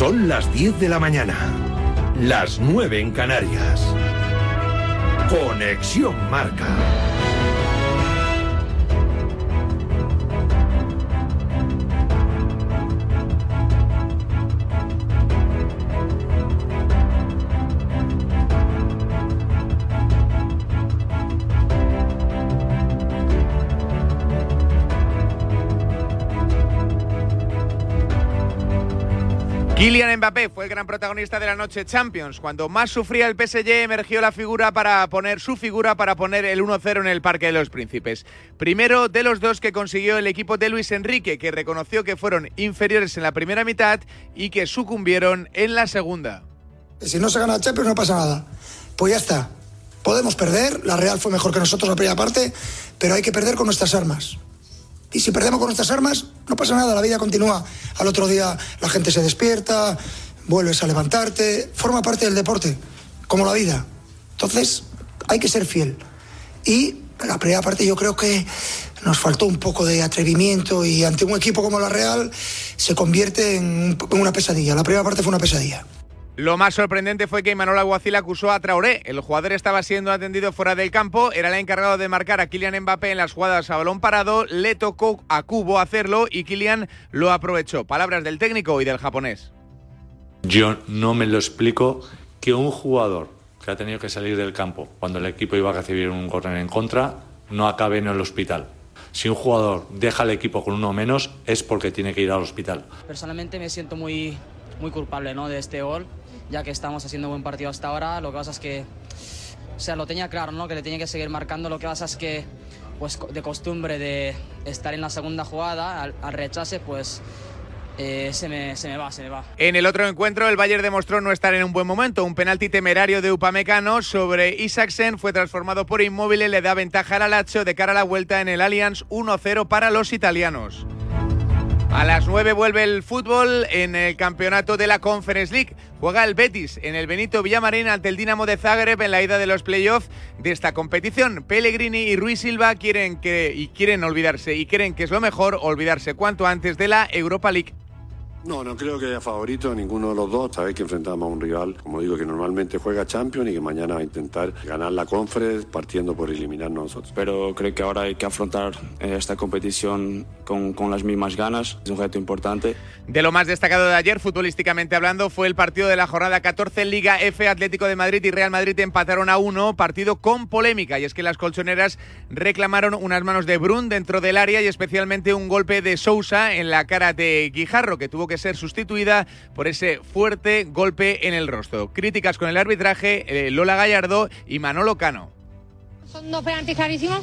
Son las 10 de la mañana, las 9 en Canarias. Conexión Marca. Kylian Mbappé fue el gran protagonista de la noche Champions. Cuando más sufría el PSG, emergió la figura para poner su figura para poner el 1-0 en el Parque de los Príncipes. Primero de los dos que consiguió el equipo de Luis Enrique, que reconoció que fueron inferiores en la primera mitad y que sucumbieron en la segunda. Si no se gana Champions no pasa nada. Pues ya está. Podemos perder, la Real fue mejor que nosotros la primera parte, pero hay que perder con nuestras armas. Y si perdemos con nuestras armas, no pasa nada, la vida continúa. Al otro día la gente se despierta, vuelves a levantarte, forma parte del deporte, como la vida. Entonces, hay que ser fiel. Y la primera parte yo creo que nos faltó un poco de atrevimiento y ante un equipo como la Real se convierte en una pesadilla. La primera parte fue una pesadilla. Lo más sorprendente fue que Imanol Aguacil acusó a Traoré. El jugador estaba siendo atendido fuera del campo, era el encargado de marcar a Kylian Mbappé en las jugadas a balón parado, le tocó a Cubo hacerlo y Kylian lo aprovechó. Palabras del técnico y del japonés. Yo no me lo explico que un jugador que ha tenido que salir del campo cuando el equipo iba a recibir un gol en contra no acabe en el hospital. Si un jugador deja el equipo con uno menos es porque tiene que ir al hospital. Personalmente me siento muy, muy culpable ¿no? de este gol ya que estamos haciendo buen partido hasta ahora. Lo que pasa es que, o sea, lo tenía claro, ¿no? Que le tenía que seguir marcando. Lo que pasa es que, pues de costumbre de estar en la segunda jugada, al, rechace, pues eh, se, me, se, me, va, se me va. En el otro encuentro, el Bayern demostró no estar en un buen momento. Un penalti temerario de Upamecano sobre Isaksen fue transformado por Inmóvil, le da ventaja al Alacho de cara a la vuelta en el Allianz 1-0 para los italianos. A las 9 vuelve el fútbol en el campeonato de la Conference League. Juega el Betis en el Benito Villamarín ante el Dinamo de Zagreb en la ida de los playoffs de esta competición. Pellegrini y Ruiz Silva quieren que y quieren olvidarse y creen que es lo mejor olvidarse cuanto antes de la Europa League. No, no creo que haya favorito ninguno de los dos. Sabéis que enfrentamos a un rival, como digo, que normalmente juega Champions y que mañana va a intentar ganar la Conference partiendo por eliminarnos nosotros. Pero creo que ahora hay que afrontar eh, esta competición con, con las mismas ganas. Es un reto importante. De lo más destacado de ayer, futbolísticamente hablando, fue el partido de la jornada 14 en Liga F. Atlético de Madrid y Real Madrid empataron a uno, partido con polémica. Y es que las colchoneras reclamaron unas manos de Brun dentro del área y especialmente un golpe de Sousa en la cara de Guijarro, que tuvo que ser sustituida por ese fuerte golpe en el rostro. Críticas con el arbitraje, eh, Lola Gallardo y Manolo Cano. Son dos penaltis clarísimos.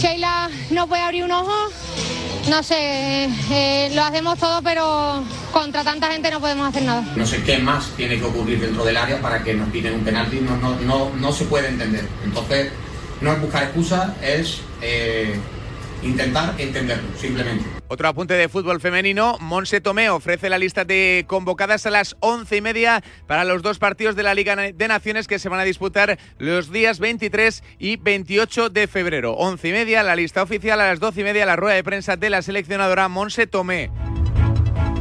Sheila no puede abrir un ojo. No sé, eh, lo hacemos todo, pero contra tanta gente no podemos hacer nada. No sé qué más tiene que ocurrir dentro del área para que nos piden un penalti. No, no, no, no se puede entender. Entonces, no es buscar excusas, es eh, intentar entenderlo, simplemente. Otro apunte de fútbol femenino, Monse Tomé ofrece la lista de convocadas a las once y media para los dos partidos de la Liga de Naciones que se van a disputar los días 23 y 28 de febrero. Once y media, la lista oficial, a las doce y media, la rueda de prensa de la seleccionadora Monse Tomé.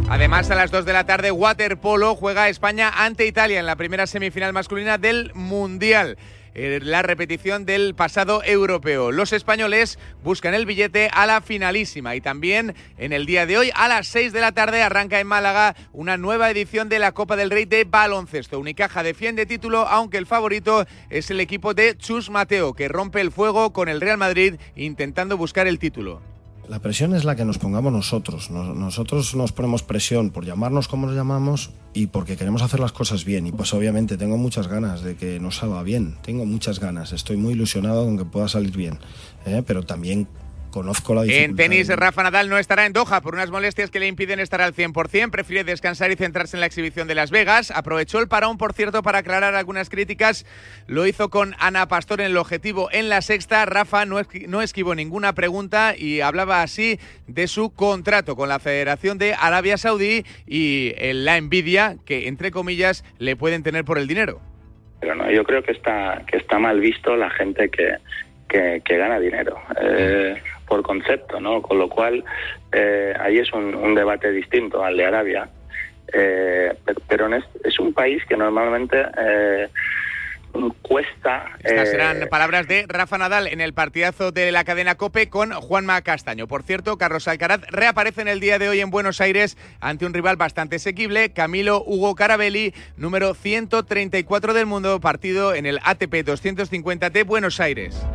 Además, a las 2 de la tarde, Waterpolo juega España ante Italia en la primera semifinal masculina del Mundial. Eh, la repetición del pasado europeo. Los españoles buscan el billete a la finalísima y también en el día de hoy a las 6 de la tarde arranca en Málaga una nueva edición de la Copa del Rey de baloncesto. Unicaja defiende título aunque el favorito es el equipo de Chus Mateo que rompe el fuego con el Real Madrid intentando buscar el título. La presión es la que nos pongamos nosotros. nosotros nos ponemos presión por llamarnos como nos llamamos y porque queremos hacer las cosas bien. Y pues obviamente tengo muchas ganas de que nos salga bien. Tengo muchas ganas. Estoy muy ilusionado con que pueda salir bien. ¿eh? Pero también conozco la En tenis, Rafa Nadal no estará en Doha por unas molestias que le impiden estar al 100%. Prefiere descansar y centrarse en la exhibición de Las Vegas. Aprovechó el parón, por cierto, para aclarar algunas críticas. Lo hizo con Ana Pastor en el objetivo en la sexta. Rafa no, no esquivó ninguna pregunta y hablaba así de su contrato con la Federación de Arabia Saudí y la envidia que, entre comillas, le pueden tener por el dinero. Pero no, yo creo que está, que está mal visto la gente que, que, gana dinero. Eh, por concepto, ¿no? Con lo cual, eh, ahí es un, debate distinto al de Arabia. Eh, pero es, un país que normalmente eh, cuesta. Estas serán eh, palabras de Rafa Nadal en el partidazo de la cadena Cope con Juanma Castaño. Por cierto, Carlos Alcaraz reaparece en el día de hoy en Buenos Aires ante un rival bastante asequible, Camilo Hugo Carabelli, número 134 del mundo, partido en el ATP 250 de Buenos Aires.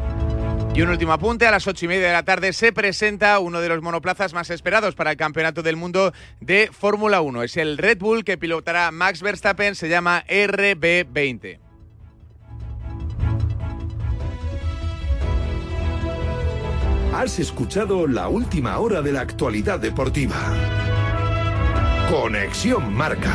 Y un último apunte, a las ocho y media de la tarde se presenta uno de los monoplazas más esperados para el Campeonato del Mundo de Fórmula 1. Es el Red Bull que pilotará Max Verstappen, se llama RB20. Has escuchado la última hora de la actualidad deportiva. Conexión Marca.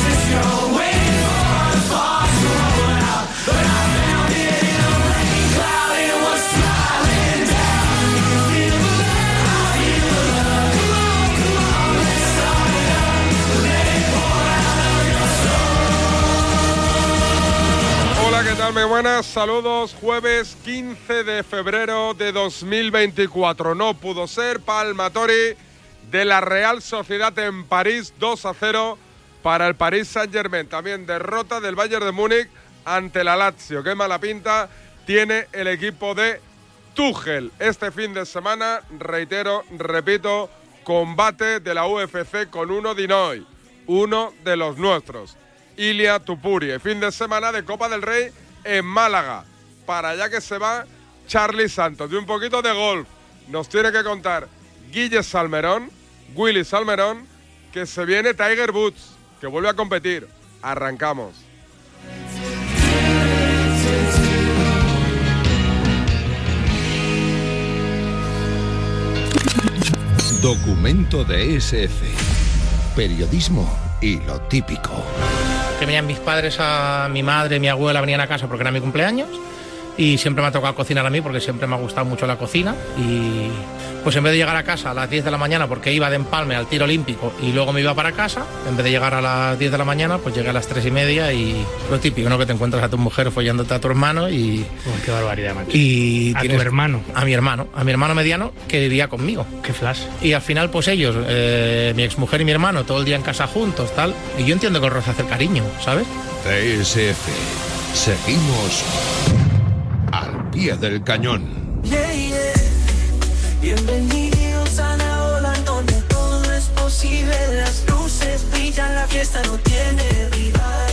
Muy buenas, saludos. Jueves 15 de febrero de 2024. No pudo ser Palmatori de la Real Sociedad en París 2 a 0 para el París Saint Germain. También derrota del Bayern de Múnich ante la Lazio. Qué mala pinta tiene el equipo de Tuchel. Este fin de semana, reitero, repito, combate de la UFC con uno de hoy, uno de los nuestros. Ilia Tupuri. Fin de semana de Copa del Rey en Málaga. Para allá que se va Charlie Santos. De un poquito de golf nos tiene que contar Guille Salmerón, Willy Salmerón, que se viene Tiger Woods, que vuelve a competir. Arrancamos. Documento de SF. Periodismo y lo típico que venían mis padres, a mi madre, mi abuela venían a casa porque era mi cumpleaños y siempre me ha tocado cocinar a mí porque siempre me ha gustado mucho la cocina y pues en vez de llegar a casa a las 10 de la mañana porque iba de empalme al tiro olímpico y luego me iba para casa, en vez de llegar a las 10 de la mañana pues llegué a las 3 y media y lo típico, ¿no? Que te encuentras a tu mujer follándote a tu hermano y... qué barbaridad, macho. Y a tu hermano. A mi hermano, a mi hermano mediano que vivía conmigo. Qué flash. Y al final pues ellos, eh, mi exmujer y mi hermano, todo el día en casa juntos, tal. Y yo entiendo que os hacer cariño, ¿sabes? TSF. Seguimos al pie del cañón. Bienvenidos a la ola donde todo es posible. Las luces brillan, la fiesta no tiene rival.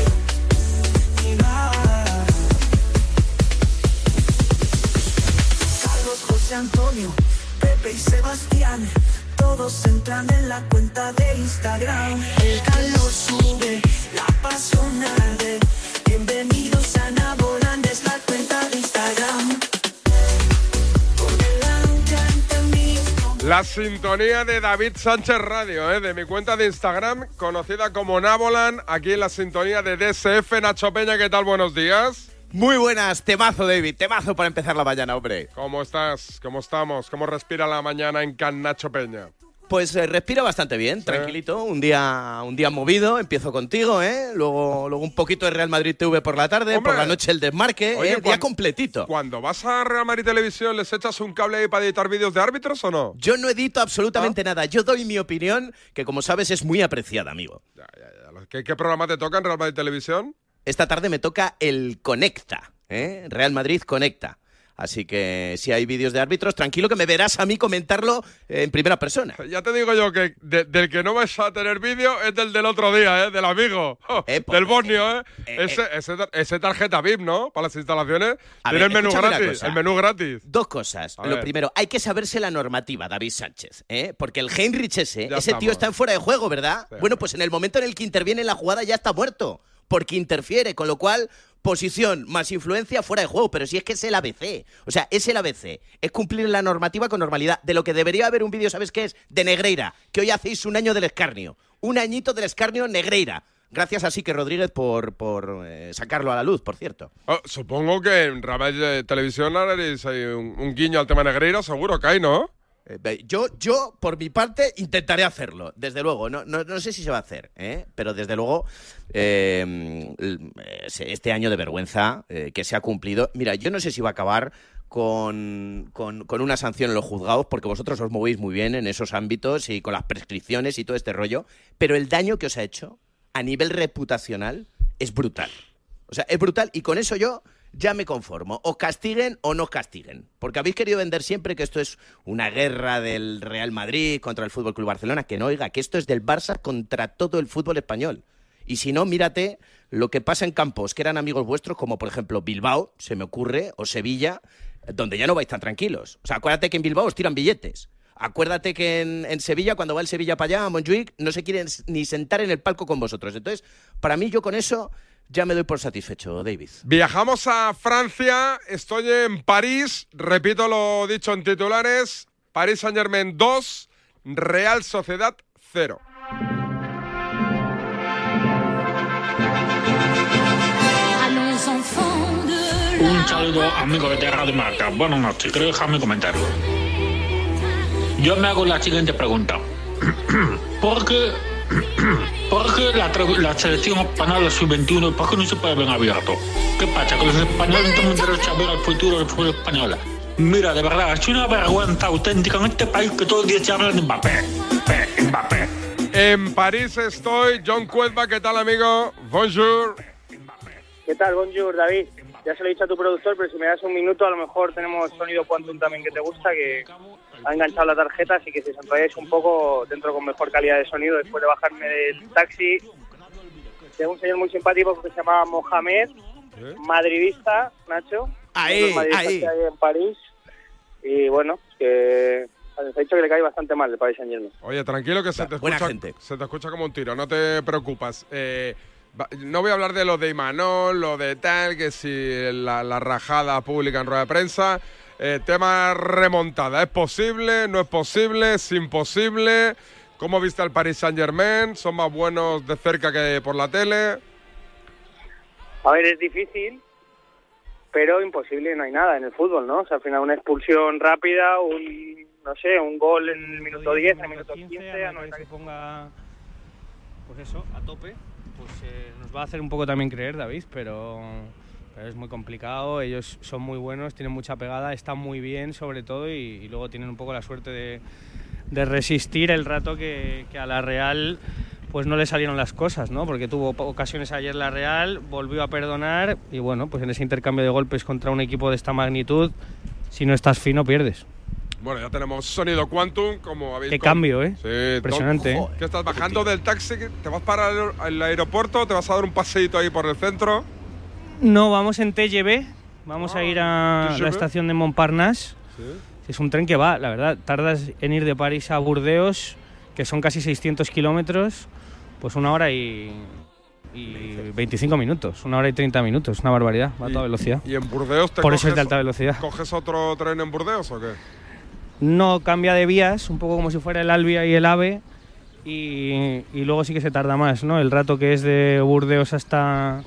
Carlos, José Antonio, Pepe y Sebastián. Todos entran en la cuenta de Instagram. El calor sube, la pasión arde. Bienvenidos La sintonía de David Sánchez Radio, ¿eh? de mi cuenta de Instagram, conocida como Nabolan, aquí en la sintonía de DSF. Nacho Peña, ¿qué tal? Buenos días. Muy buenas, temazo David, temazo para empezar la mañana, hombre. ¿Cómo estás? ¿Cómo estamos? ¿Cómo respira la mañana en Can Nacho Peña? Pues eh, respira bastante bien, tranquilito, un día, un día movido, empiezo contigo, ¿eh? Luego, luego un poquito de Real Madrid TV por la tarde, por la noche el desmarque, ¿eh? día completito. Cuando vas a Real Madrid Televisión, ¿les echas un cable ahí para editar vídeos de árbitros o no? Yo no edito absolutamente ah. nada, yo doy mi opinión, que como sabes es muy apreciada, amigo. Ya, ya, ya. ¿Qué, ¿Qué programa te toca en Real Madrid Televisión? Esta tarde me toca el Conecta, ¿eh? Real Madrid Conecta. Así que si hay vídeos de árbitros, tranquilo que me verás a mí comentarlo en primera persona. Ya te digo yo que de- del que no vas a tener vídeo es del del otro día, ¿eh? Del amigo. Oh, del Borneo, ¿eh? ese, ese, tar- ese tarjeta VIP, ¿no? Para las instalaciones. A Tiene ver, el menú gratis. El menú gratis. Dos cosas. A Lo ver. primero, hay que saberse la normativa, David Sánchez, ¿eh? Porque el Heinrich ese, Ya ese tío está en fuera de juego, ¿verdad? Bueno, pues en el momento en el que interviene en la jugada ya está muerto, porque interfiere, con lo cual posición más influencia fuera de juego, pero si es que es el ABC. O sea, es el ABC. Es cumplir la normativa con normalidad. De lo que debería haber un vídeo, ¿sabes qué es? De Negreira, que hoy hacéis un año del escarnio. Un añito del escarnio Negreira. Gracias a Sique Rodríguez por, por eh, sacarlo a la luz, por cierto. Oh, supongo que en Ravel de Televisión haréis un, un guiño al tema Negreira, seguro que hay, ¿no? Eh, Yo, yo, por mi parte, intentaré hacerlo, desde luego. No, no, no sé si se va a hacer, ¿eh? pero desde luego, eh, el- este año de vergüenza eh, que se ha cumplido. Mira, yo no sé si va a acabar con- con una sanción en los juzgados, porque vosotros os movéis muy bien en esos ámbitos y con las prescripciones y todo este rollo, pero el daño que os ha hecho a nivel reputacional es brutal. O sea, es brutal y con eso yo ya me conformo. Os castiguen o no castiguen. Porque habéis querido vender siempre que esto es una guerra del Real Madrid contra el Fútbol Club Barcelona. Que no, oiga, que esto es del Barça contra todo el fútbol español. Y si no, mírate lo que pasa en campos que eran amigos vuestros, como por ejemplo Bilbao, se me ocurre, o Sevilla, donde ya no vais tan tranquilos. O sea, acuérdate que en Bilbao os tiran billetes. Acuérdate que en, en Sevilla, cuando va el Sevilla para allá, a Montjuic, no se quieren ni sentar en el palco con vosotros. Entonces, para mí, yo con eso ya me doy por satisfecho, David. Viajamos a Francia, estoy en París, repito lo dicho en titulares, París Saint Germain 2, Real Sociedad 0. Un saludo amigos de Radio Marca. Buenas noches. Quiero dejar mi comentario. Yo me hago la siguiente pregunta. ¿Por qué, por qué la, la selección española sub-21 por qué no se puede ver abierto? ¿Qué pasa? Que los españoles no tenemos derecho a ver el futuro del fútbol español. Mira, de verdad, es una vergüenza auténtica en este país que todo el día se habla de Mbappé. Mbappé, Mbappé. En París estoy, John Cuelva, ¿qué tal amigo? Bonjour. ¿Qué tal? Bonjour, David. Ya se lo he dicho a tu productor, pero si me das un minuto, a lo mejor tenemos sonido Quantum también que te gusta, que ha enganchado la tarjeta, así que si os enrolláis un poco, dentro con mejor calidad de sonido, después de bajarme del taxi, de un señor muy simpático que se llamaba Mohamed, madridista, Nacho. Ahí, ahí. que hay en París. Y bueno, que se ha dicho que le cae bastante mal el Paris Saint Germain. Oye, tranquilo que se te, buena escucha, gente. se te escucha como un tiro, no te preocupes. Eh, no voy a hablar de lo de Imanol, lo de tal, que si la, la rajada pública en rueda de prensa. Eh, tema remontada, ¿es posible? ¿No es posible? ¿Es imposible? ¿Cómo viste al Paris Saint Germain? ¿Son más buenos de cerca que por la tele? A ver, es difícil, pero imposible no hay nada en el fútbol, ¿no? O sea, al final una expulsión rápida, un, no sé, un gol en el minuto 10, en el minuto 15, a no ser que se ponga pues eso, a tope, pues eh, nos va a hacer un poco también creer, David, pero, pero es muy complicado. Ellos son muy buenos, tienen mucha pegada, están muy bien sobre todo y, y luego tienen un poco la suerte de, de resistir el rato que, que a la Real pues no le salieron las cosas, ¿no? Porque tuvo ocasiones ayer la Real, volvió a perdonar y bueno, pues en ese intercambio de golpes contra un equipo de esta magnitud, si no estás fino pierdes. Bueno, ya tenemos sonido Quantum, como habéis... Qué con- cambio, ¿eh? Sí, Impresionante, ¿eh? ¿Qué estás bajando del taxi? ¿Te vas para el, aeropuerto? ¿Te vas a dar un paseíto ahí por el centro? No, vamos en TGV, vamos a ir a TGV. la estación de Montparnasse. Es un tren que va, la verdad, tardas en ir de París a Burdeos, que son casi 600 kilómetros, pues una hora y, y 25 minutos, una hora y 30 minutos, una barbaridad, va a toda velocidad. ¿Y en Burdeos te Por eso es de alta velocidad. ¿Coges otro tren en Burdeos o qué? No cambia de vías, un poco como si fuera el Albia y el AVE, y, y luego sí que se tarda más, ¿no? El rato que es de Burdeos hasta,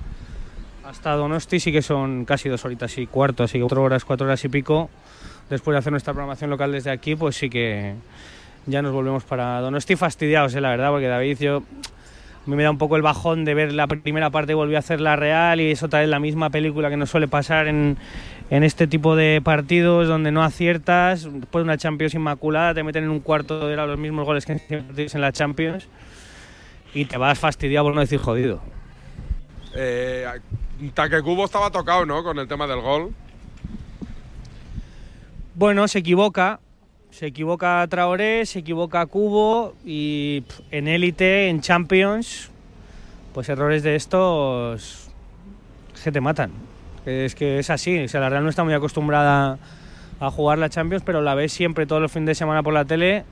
hasta Donosti sí que son casi dos horitas y cuarto, así que cuatro horas, cuatro horas y pico. Después de hacer nuestra programación local desde aquí, pues sí que ya nos volvemos para Donosti fastidiados, ¿eh? la verdad, porque David, yo me da un poco el bajón de ver la primera parte y volvió a hacer la Real y es otra vez la misma película que nos suele pasar en, en este tipo de partidos donde no aciertas, después de una Champions inmaculada te meten en un cuarto de hora los mismos goles que en la Champions y te vas fastidiado por no decir jodido. Eh, estaba tocado, ¿no? Con el tema del gol. Bueno, se equivoca. Se equivoca Traoré, se equivoca Cubo y en élite, en Champions, pues errores de estos que te matan. Es que es así. O sea, la Real no está muy acostumbrada a jugar la Champions, pero la ves siempre todos los fines de semana por la tele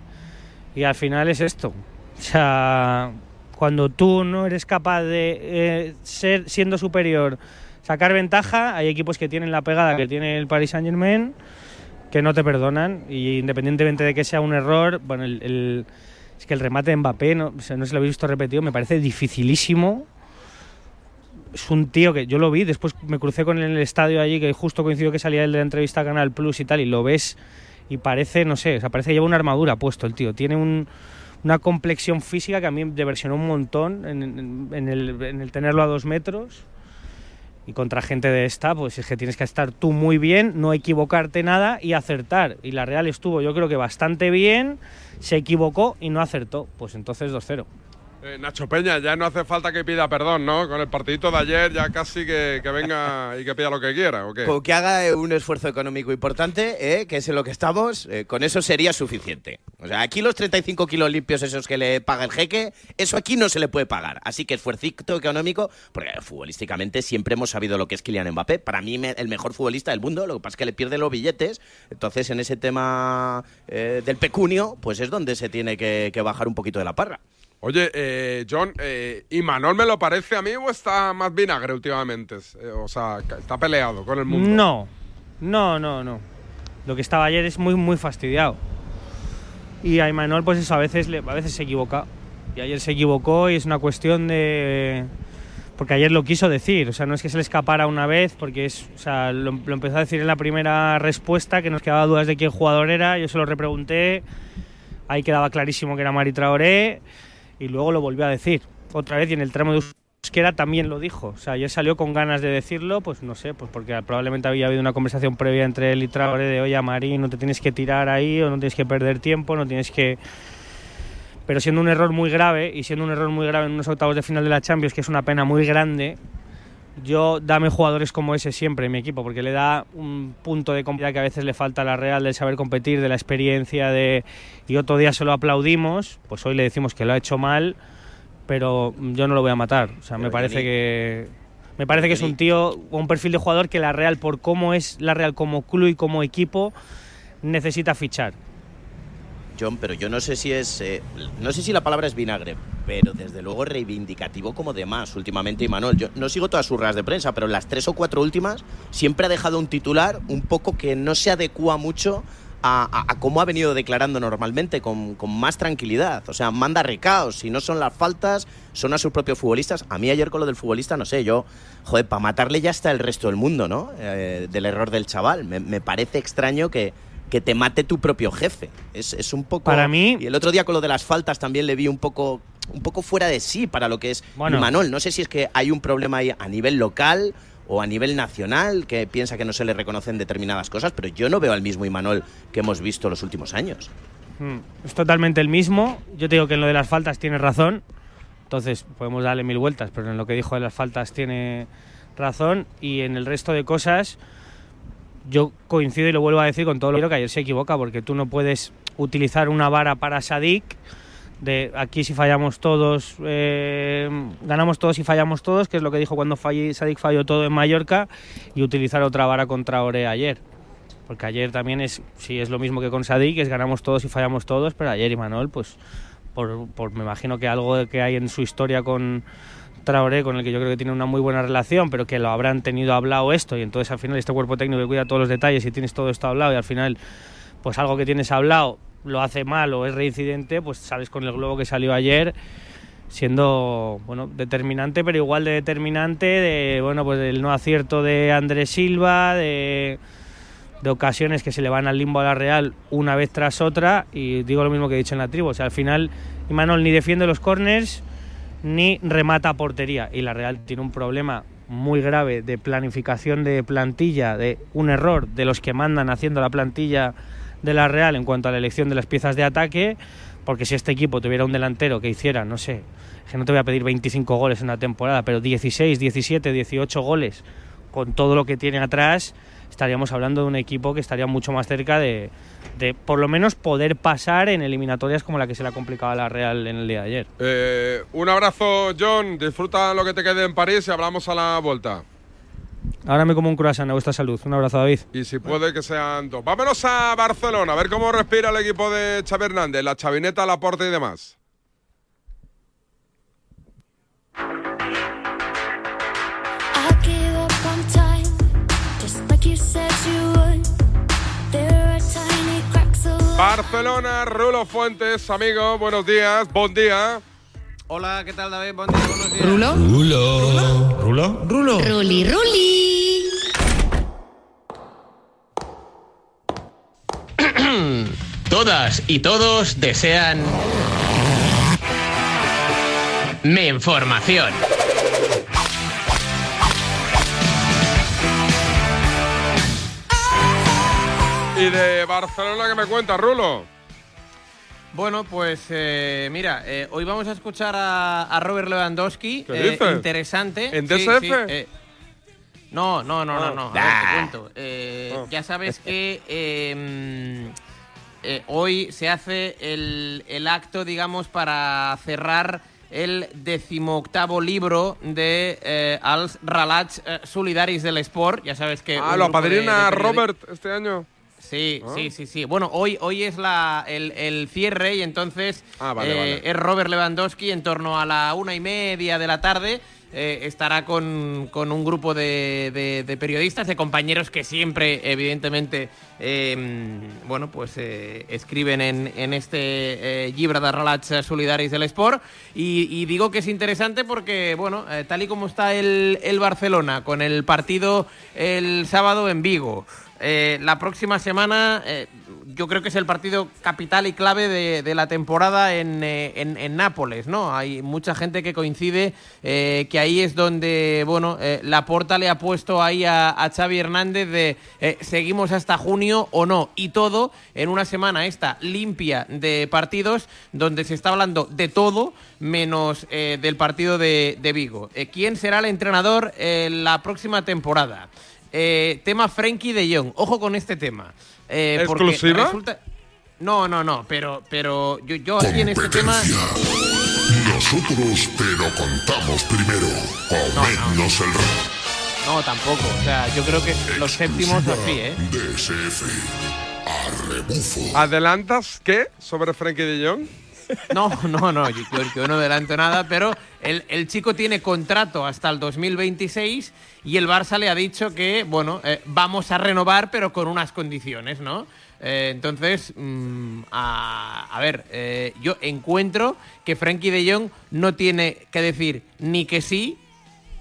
y al final es esto. O sea, cuando tú no eres capaz de eh, ser siendo superior, sacar ventaja, hay equipos que tienen la pegada que tiene el Paris Saint Germain que no te perdonan y independientemente de que sea un error, bueno, el, el- es que el remate de Mbappé, no, o sea, no se lo he visto repetido, me parece dificilísimo. Es un tío que yo lo vi, después me crucé con él en el estadio allí, que justo coincidió que salía él de la entrevista a Canal Plus y tal, y lo ves y parece, no sé, o sea, parece que lleva una armadura puesto el tío. Tiene un- una complexión física que a mí me diversionó un montón en, en- en el, en el tenerlo a dos metros. Y contra gente de esta, pues es que tienes que estar tú muy bien, no equivocarte nada y acertar. Y la Real estuvo, yo creo que bastante bien, se equivocó y no acertó. Pues entonces 2-0. Eh, Nacho Peña, ya no hace falta que pida perdón, ¿no? Con el partidito de ayer ya casi que, que venga y que pida lo que quiera, ¿o qué? Con que haga un esfuerzo económico importante, eh, que es en lo que estamos, eh, con eso sería suficiente. O sea, aquí los 35 kilos limpios esos que le paga el jeque, eso aquí no se le puede pagar. Así que esfuercito económico, porque eh, futbolísticamente siempre hemos sabido lo que es Kylian Mbappé. Para mí el mejor futbolista del mundo, lo que pasa es que le pierde los billetes. Entonces en ese tema eh, del pecunio, pues es donde se tiene que, que bajar un poquito de la parra. Oye, eh, John, eh, ¿y Manol me lo parece a mí o está más vinagre últimamente? Eh, o sea, está peleado con el mundo. No, no, no, no. Lo que estaba ayer es muy, muy fastidiado. Y a Imanol, pues eso, a veces, a veces se equivoca. Y ayer se equivocó y es una cuestión de... Porque ayer lo quiso decir, o sea, no es que se le escapara una vez, porque es, o sea, lo, lo empezó a decir en la primera respuesta, que nos quedaba dudas de quién jugador era, yo se lo repregunté, ahí quedaba clarísimo que era Mari Traoré, y luego lo volvió a decir otra vez y en el tramo de Euskera también lo dijo. O sea, ayer salió con ganas de decirlo, pues no sé, pues porque probablemente había habido una conversación previa entre él y Traoré de, oye, Mari, no te tienes que tirar ahí o no tienes que perder tiempo, no tienes que... Pero siendo un error muy grave y siendo un error muy grave en unos octavos de final de la Champions, que es una pena muy grande, yo dame jugadores como ese siempre en mi equipo, porque le da un punto de competitividad que a veces le falta a la Real, del saber competir, de la experiencia, de y otro día se lo aplaudimos, pues hoy le decimos que lo ha hecho mal, pero yo no lo voy a matar. O sea, me parece que me parece que es un tío, un perfil de jugador que la Real, por cómo es la Real como club y como equipo, necesita fichar. John, pero yo no sé si es. eh, no sé si la palabra es vinagre, pero desde luego reivindicativo como demás últimamente Imanol. Yo no sigo todas sus ruedas de prensa, pero en las tres o cuatro últimas siempre ha dejado un titular un poco que no se adecua mucho a, cómo ha venido declarando normalmente, con, con más tranquilidad. O sea, manda recaos. Si no son las faltas, son a sus propios futbolistas. A mí ayer con lo del futbolista, no sé, yo, joder, para matarle ya está el resto del mundo, ¿no? Eh, del error del chaval. Me parece extraño que, que te mate tu propio jefe. Es, es un poco. Para mí- Y el otro día con lo de las faltas también le vi un poco, un poco fuera de sí para lo que es Bueno. Imanol. No sé si es que hay un problema ahí a nivel local o a nivel nacional que piensa que no se le reconocen determinadas cosas, pero yo no veo al mismo Imanol que hemos visto los últimos años. Mm, Es totalmente el mismo. Yo te digo que en lo de las faltas tiene razón. Entonces podemos darle mil vueltas, pero en lo que dijo de las faltas tiene razón. Y en el resto de cosas, yo coincido y lo vuelvo a decir con todo lo que ayer se equivoca, porque tú no puedes utilizar una vara para Sadik. De aquí si fallamos todos, eh, ganamos todos y fallamos todos, que es lo que dijo cuando Sadik falló todo en Mallorca, y utilizar otra vara contra Ore ayer. Porque ayer también es, sí, es lo mismo que con Sadik, es ganamos todos y fallamos todos, pero ayer Imanol, pues, por, por- me imagino que algo que hay en su historia con Traoré, con el que yo creo que tiene una muy buena relación, pero que lo habrán tenido hablado esto, y entonces al final este cuerpo técnico que cuida todos los detalles y tienes todo esto hablado, y al final, pues algo que tienes hablado lo hace mal o es reincidente, pues sales con el globo que salió ayer siendo bueno determinante pero igual de determinante de bueno pues del no acierto de Andrés Silva de de ocasiones que se le van al limbo a la Real una vez tras otra y digo lo mismo que he dicho en la tribu, o sea, al final Imanol ni defiende los corners ni remata portería. Y la Real tiene un problema muy grave de planificación de plantilla, de un error de los que mandan haciendo la plantilla de la Real en cuanto a la elección de las piezas de ataque, porque si este equipo tuviera un delantero que hiciera, no sé, que no te voy a pedir 25 goles en una temporada, pero 16, 17, 18 goles con todo lo que tiene atrás, estaríamos hablando de un equipo que estaría mucho más cerca de, de por lo menos poder pasar en eliminatorias como la que se le ha complicado a la Real en el día de ayer. Eh, un abrazo, John. Disfruta lo que te quede en París y hablamos a la vuelta. Ahora me como un croissant a vuestra salud. Un abrazo, David. Y si puede que sean dos. Vámonos a Barcelona, a ver cómo respira el equipo de Xavi Hernández, la chavineta, la porta y demás. Barcelona, Rulo Fuentes, amigo, buenos días, buen día. Hola, ¿qué tal, David? Buen día, buenos días. ¿Rulo? ¿Rulo? ¿Rulo? ¿Rulo? Ruli, Ruli. Todas y todos desean... Mi información. Y de Barcelona, ¿qué me cuenta, Rulo? Bueno, pues eh, mira, eh, hoy vamos a escuchar a, a Robert Lewandowski. ¿Qué eh, dices? Interesante. ¿En DSF? sí, no, no, no, no, no. A ver, Ah. te cuento. Ah. Ya sabes que eh, hoy se hace el, el acto, digamos, para cerrar el decimoctavo libro de eh, Als Relats Solidaris del Sport. Ya sabes que... Ah, lo apadrina Robert este año. Sí, Ah. sí, sí, sí. Bueno, hoy, hoy es la, el, el cierre y entonces Ah, vale, eh, vale. es Robert Lewandowski en torno a la una y media de la tarde. eh, estará con, con un grupo de, de- de periodistas, de compañeros que siempre, evidentemente, eh, bueno, pues eh, escriben en, en este eh, llibre de relats solidaris del Sport. Y, y digo que es interesante porque, bueno, tal y como está el, el Barcelona, con el partido el sábado en Vigo, eh, la próxima semana eh, yo creo que es el partido capital y clave de, de la temporada en, eh, en- Nápoles, ¿no? Hay mucha gente que coincide que ahí es donde, bueno, la porta le ha puesto ahí a, Xavi Hernández de seguimos hasta junio o no. Y todo en una semana esta limpia de partidos donde se está hablando de todo menos del partido de, de Vigo. ¿Quién será el entrenador la próxima temporada? Eh, tema Frenkie de Jong. Ojo con este tema. Eh, ¿Exclusiva? resulta- No, no, no, pero, pero yo, yo aquí en este tema... Nosotros te lo contamos primero. Comednos el rey. No, tampoco. O sea, yo creo que los séptimos así, ¿eh? DSF. A rebufo. ¿Adelantas qué sobre Frenkie de Jong? No, no, no, yo, yo- no adelanto nada, pero el, chico tiene contrato hasta el 2026 y el Barça le ha dicho que, bueno, eh, vamos a renovar, pero con unas condiciones, ¿no? Eh, entonces, mm, a, ver, eh, yo encuentro que Frankie de Jong no tiene que decir ni que sí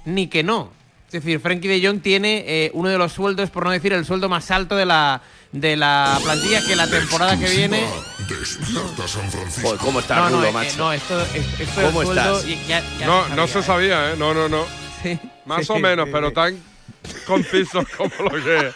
ni que no. Es decir, Frankie de Jong tiene uno de los sueldos, por no decir el sueldo más alto de la, de la plantilla, que la temporada que viene... Despierta San Francisco. Joder, ¿cómo está No, no, Rulo, eh, macho? no, esto, es- esto ¿Cómo estás? y- ya- ya No, se no sabía, se ¿eh? sabía, ¿eh? No, no, no. Más Sí, o menos, sí, pero sí. tan conciso como lo que.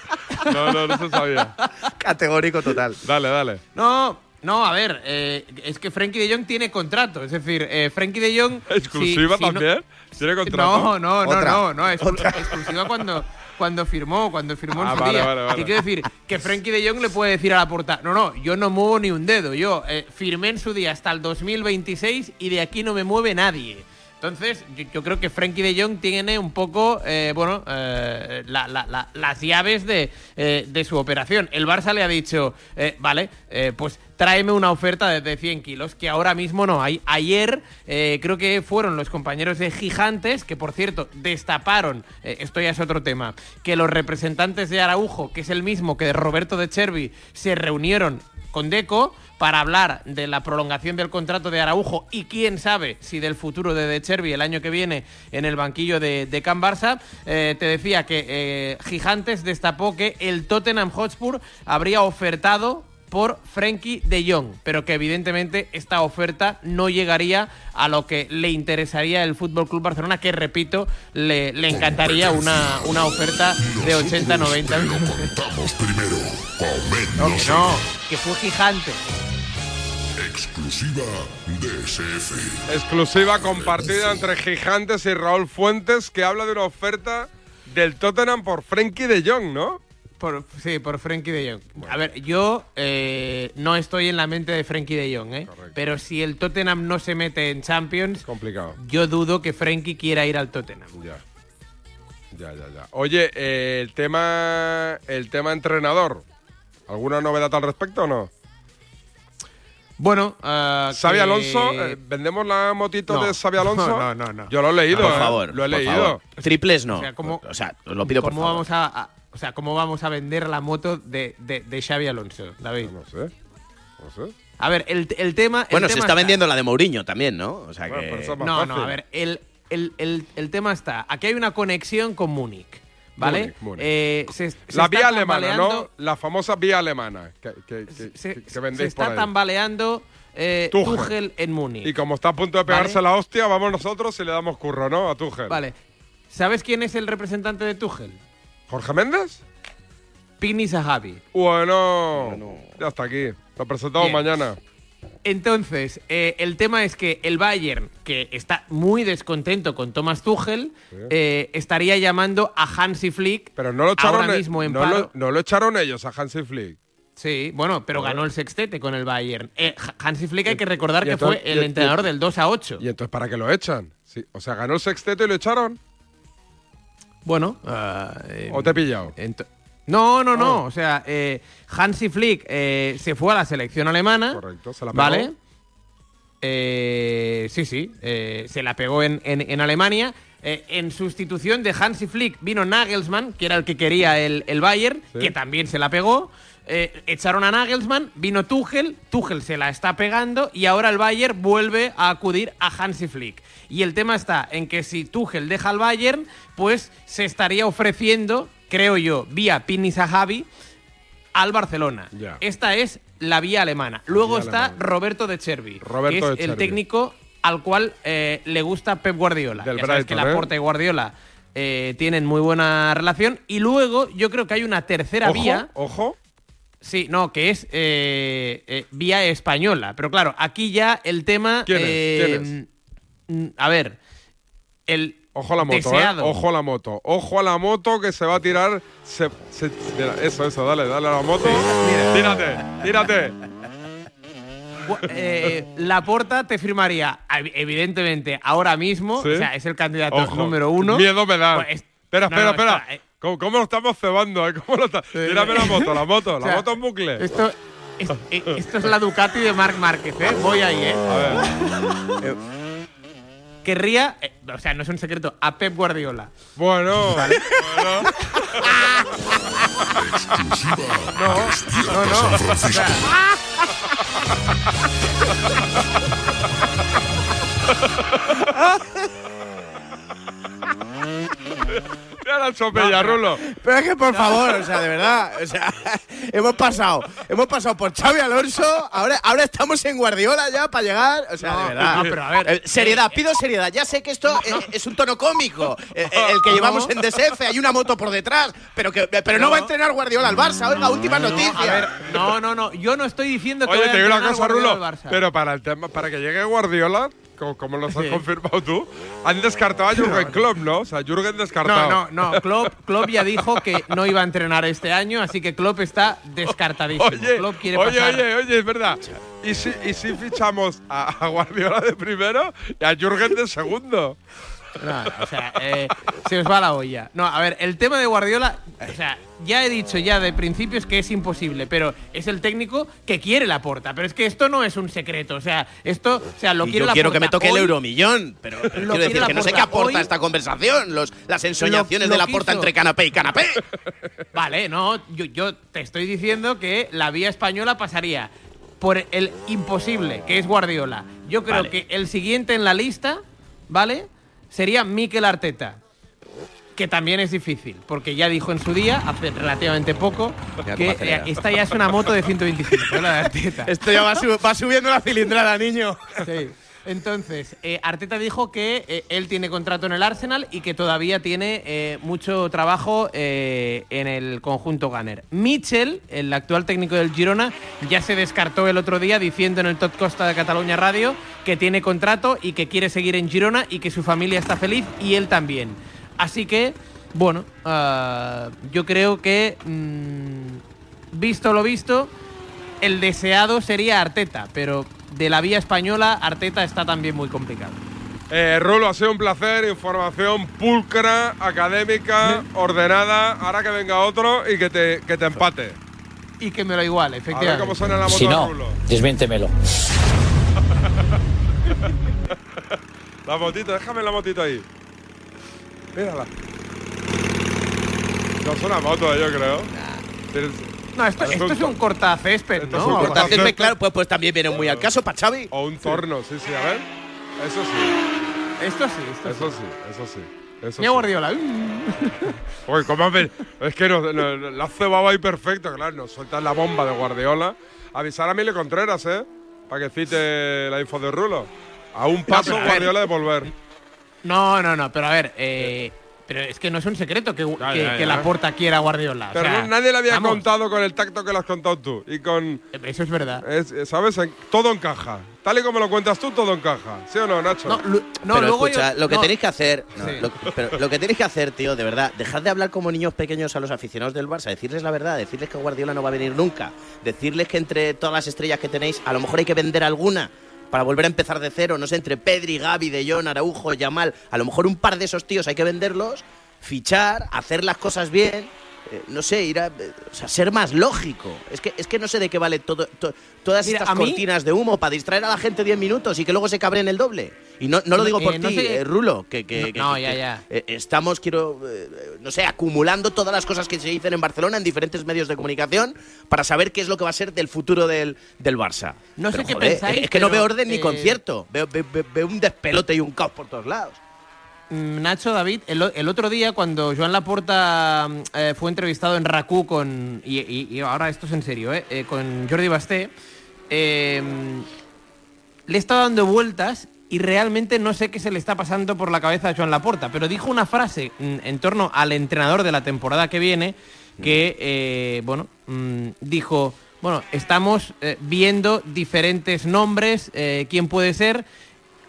No, no, no se sabía. Categórico total. Dale, dale. No, no, a ver, eh, es que Frankie de Jong tiene contrato. Es decir, eh, Frankie de Jong. ¿Exclusiva si- si no- también? ¿Tiene contrato? No, no, no, Otra, no, no, exclu- exclusiva cuando, cuando firmó, cuando firmó en Ah, su vale, día. vale, vale. Y quiero decir que Frankie de Jong le puede decir a la porta, no, no, yo no muevo ni un dedo, yo eh, firmé en su día hasta el 2026 y de aquí no me mueve nadie. Entonces, yo, creo que Frankie de Jong tiene un poco, eh, bueno, eh, la- la- la- las llaves de, eh, de su operación. El Barça le ha dicho, eh, vale, pues tráeme una oferta de, de 100 kilos, que ahora mismo no hay. Ayer creo que fueron los compañeros de Gigantes, que por cierto destaparon, esto ya es otro tema, que los representantes de Araujo, que es el mismo que de Roberto de Chervi, se reunieron con Deco para hablar de la prolongación del contrato de Araujo y quién sabe si del futuro de De Chervi el año que viene en el banquillo de, de Can Barça. Eh, te decía que eh, Gigantes destapó que el Tottenham Hotspur habría ofertado por Frenkie de Jong, pero que evidentemente esta oferta no llegaría a lo que le interesaría el Fútbol Club Barcelona, que repito, le, le encantaría una, una oferta de 80-90 millones. Contamos primero. No, que no, que fue Gigantes. Exclusiva DSF. Exclusiva compartida entre Gigantes y Raúl Fuentes, que habla de una oferta del Tottenham por Frenkie de Jong, ¿no? Por, sí, por Frenkie de Jong. A ver, yo eh, no estoy en la mente de Frenkie de Jong, ¿eh? Pero si el Tottenham no se mete en Champions, Complicado. yo dudo que Frenkie quiera ir al Tottenham. Ya. Ya, ya, ya. Oye, eh, el tema el tema entrenador. ¿Alguna novedad al respecto o no? Bueno, ah, Xavi que- Alonso, eh, ¿vendemos la motito No. de Xavi Alonso? No, no, no. Yo lo he leído, por eh, favor, Lo he por leído. favor. Triples no. O sea, ¿cómo- O sea, os lo pido por ¿Cómo favor. vamos a, a- o sea, cómo vamos a vender la moto de, de, de Xavi Alonso, David? No sé. No sé. A ver, el, el tema. el Bueno, se está vendiendo la de Mourinho también, ¿no? O sea Bueno, que... pero eso es más No, fácil. no, a ver, el, el, el, el tema está. Aquí hay una conexión con Múnich, ¿vale? Múnich, Múnich. Eh, se- se La vía alemana, ¿no? La famosa vía alemana que, que, que- Se, que- que se vendéis por está ahí. tambaleando eh, Tuchel. Tuchel en Múnich. Y como está a punto de pegarse Vale. la hostia, vamos nosotros y le damos curro, ¿no? A Tuchel. Vale. ¿Sabes quién es el representante de Tuchel? ¿Jorge Méndez? Pini Zahavi. Bueno, ya está aquí. Lo presentamos Bien. mañana. Entonces, eh, el tema es que el Bayern, que está muy descontento con Thomas Tuchel, eh, estaría llamando a Hansi Flick Pero no lo echaron, ahora e- mismo en no, paro. lo, no lo echaron ellos a Hansi Flick. Sí, bueno, pero ganó el sextete con el Bayern. Eh, Ha- Hansi Flick hay que recordar que entonces- fue el y- y- entrenador del 2 a 8. ¿Y entonces para qué lo echan? Sí, o sea, ganó el sexteto y lo echaron. Bueno, ah, eh, ¿O te he pillado? No, no, no. Oh. O sea, eh, Hansi Flick eh, se fue a la selección alemana. Correcto, se la pegó. ¿Vale? Eh, sí, sí. eh, se la pegó en, en- en Alemania. En sustitución de Hansi Flick vino Nagelsmann, que era el que quería el, el Bayern, Sí. que también se la pegó. Echaron a Nagelsmann, vino Tuchel, Tuchel se la está pegando y ahora el Bayern vuelve a acudir a Hansi Flick. Y el tema está en que si Tuchel deja al Bayern, pues se estaría ofreciendo, creo yo, vía Pini Zahavi al Barcelona. Ya. Esta es la vía alemana. Luego vía está alemana. Roberto de Chervi, Roberto que es De el técnico al cual eh, le gusta Pep Guardiola. Del ya sabes que Brighton, ¿eh? Laporta y Guardiola eh, tienen muy buena relación. Y luego yo creo que hay una tercera Ojo, vía. ojo. Sí, no, que es eh, eh, vía española. Pero claro, aquí ya el tema. ¿Quién es? eh, ¿Quién A ver. El Ojo a la moto, ¿eh? Ojo a la moto. Ojo a la moto que se va a tirar. Se, eso, eso, dale, dale a la moto. Tírate, tírate. Eh, Laporta te firmaría, ev- evidentemente, ahora mismo. Sí. O sea, es el candidato Ojo, número uno. Miedo me da. Pues es- espera, no, espera, no, espera. eh. ¿Cómo, cómo lo estamos cebando? eh? ¿Cómo lo está? Tírame la moto, la moto, O la sea, moto en bucle. Esto, es- eh, esto es la Ducati de Marc Márquez, ¿eh? Voy ahí, ¿eh? Eh, Querría, eh, o sea, no es un secreto, a Pep Guardiola. Bueno, bueno. No, no, no. O sea, Mira la chopella, Rulo. Pero es que, por favor, o sea, de verdad, o sea, hemos pasado, hemos pasado por Xavi Alonso, ahora, ahora estamos en Guardiola ya para llegar, o sea, No, de verdad. no, pero a ver, Eh, seriedad, eh, pido seriedad, ya sé que esto eh, es un tono cómico, eh, eh, el que llevamos en DSF, hay una moto por detrás, pero que pero no, No. va a entrenar Guardiola al Barça, oiga, última noticia. a ver, no, no, no. Yo no estoy diciendo que Oye, vaya te a digo una entrenar cosa, Guardiola Rulo. Pero para el tema, para que llegue Guardiola, como, como lo has confirmado tú, han descartado a Jürgen Klopp, ¿no? O sea, Jürgen descartado. No, no, no. Klopp, Klopp ya dijo que no iba a entrenar este año, así que Klopp está descartadísimo. Oye, Klopp quiere oye, pasar. oye, oye, es verdad. ¿Y si, y si fichamos a, a Guardiola de primero y a Jürgen de segundo? No, o sea, eh, se os va la olla. No, a ver, el tema de Guardiola, o sea, ya he dicho ya de principios que es imposible, pero es el técnico que quiere la porta. Pero es que esto no es un secreto, o sea, esto, o sea, lo Y quiere yo la quiero que me Porta toque el hoy. euromillón, pero, pero quiero decir la que no sé qué Porta aporta hoy. esta conversación, los, las ensoñaciones Lo- de lo la porta quiso. entre canapé y canapé. Vale, no, yo, yo te estoy diciendo que la vía española pasaría por el imposible, que es Guardiola. Yo creo Vale. que el siguiente en la lista, ¿vale? Sería Mikel Arteta. Que también es difícil, porque ya dijo en su día, hace relativamente poco, Mira que eh, esta ya es una moto de 125, ¿eh? la de Arteta. Esto ya va, su- va subiendo la cilindrada, niño. Sí. Entonces, eh, Arteta dijo que eh, él tiene contrato en el Arsenal y que todavía tiene eh, mucho trabajo en el conjunto Gunner. Mitchell, el actual técnico del Girona, ya se descartó el otro día diciendo en el Top Costa de Cataluña Radio que tiene contrato y que quiere seguir en Girona y que su familia está feliz y él también. Así que Bueno, ah, yo creo que, mm, visto lo visto, el deseado sería Arteta, pero de la vía española, Arteta está también muy complicado. Eh, Rulo, ha sido un placer. Información pulcra, académica, ordenada. Ahora que venga otro y que te, que te empate. Y que me lo iguale, A ver efectivamente. cómo suena la moto Si no, Rulo. desmiéntemelo. La motito, déjame la motito ahí. Mírala. No es una moto, yo creo. Tienes- No, esto, Es esto un es un cortacésped, ¿no? es un. Cortacésped, claro, pues, pues también viene muy al caso para Xavi. O un torno, sí, sí, a ver. Eso sí. Esto sí, esto Eso sí, eso sí. Eso Mira sí. Guardiola. Uy, ¿cómo Es que nos, nos- nos- la cebado ahí perfecto, claro. Nos sueltas la bomba de Guardiola. Avisar a Mile Contreras, ¿eh? Para que cite la info de Rulo. A un paso. Guardiola de volver. No, no, no, pero a ver, eh, pero es que no es un secreto que, que, ya, que ya. Laporta quiera a Guardiola. o Pero sea, no- nadie le había vamos, contado con el tacto que lo has contado tú. Y con. Eso es verdad. ¿Sabes? En- todo encaja. Tal y como lo cuentas tú, todo encaja. ¿Sí o no, Nacho? No, pero escucha, lo que tenéis que hacer, no, Sí. lo, pero lo que tenéis que hacer, tío, de verdad, dejad de hablar como niños pequeños a los aficionados del Barça, decirles la verdad, decirles que Guardiola no va a venir nunca, decirles que entre todas las estrellas que tenéis, a lo mejor hay que vender alguna para volver a empezar de cero, no sé, entre Pedri, Gavi, De Jong, Araujo, Yamal, a lo mejor un par de esos tíos hay que venderlos, fichar, hacer las cosas bien, eh, no sé, ir a, o sea, ser más lógico. Es que, es que no sé de qué vale todo, to- todas Mira, estas mí- cortinas de humo para distraer a la gente 10 minutos y que luego se cabren el doble. Y no, no lo digo por Eh, no ti, sé- eh, Rulo, que, que- No, que- ya, que, ya. estamos, quiero, no sé, acumulando todas las cosas que se dicen en Barcelona en diferentes medios de comunicación para saber qué es lo que va a ser del futuro del, del Barça. No sé qué pensáis, Es que no veo orden ni concierto. Veo, ve- ve- veo un despelote y un caos por todos lados. Mm, Nacho, David, el, otro día cuando Joan Laporta mm, eh, fue entrevistado en RACU con, y, y- y ahora esto es en serio, eh, eh, con Jordi Basté, eh, le he estado dando vueltas y realmente no sé qué se le está pasando por la cabeza a Joan Laporta, pero dijo una frase mm, en torno al entrenador de la temporada que viene que, eh, bueno, dijo, bueno, estamos viendo diferentes nombres, quién puede ser,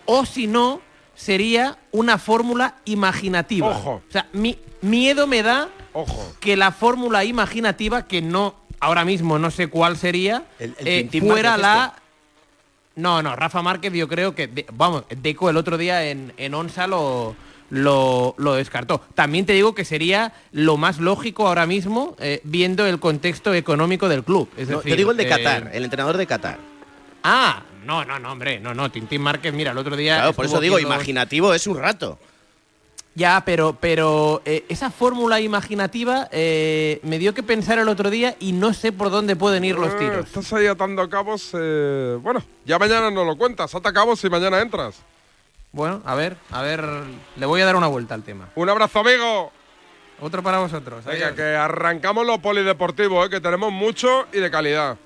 o si no, sería una fórmula imaginativa. Ojo. O sea, mi miedo me da Ojo. que la fórmula imaginativa, que no, ahora mismo no sé cuál sería, el eh, fuera la... No, no, Rafa Márquez yo creo que, de- vamos, Deco el otro día en, en Onsa lo, lo, lo descartó. También te digo que sería lo más lógico ahora mismo, eh, viendo el contexto económico del club. Es No, decir, yo digo el de eh, Qatar, el entrenador de Qatar. Ah, no, no, no, hombre, no, no, Tintín Márquez, mira, el otro día... Claro, por eso digo, los- imaginativo es un rato. Ya, pero, pero eh, esa fórmula imaginativa eh, me dio que pensar el otro día y no sé por dónde pueden ir los Eh, tiros. Estás ahí atando cabos. eh, bueno, ya mañana nos lo cuentas. Ata cabos y mañana entras. Bueno, a ver, a ver, le voy a dar una vuelta al tema. Un abrazo, amigo. Otro para vosotros. Venga, adiós. que arrancamos lo polideportivo, eh, que tenemos mucho y de calidad.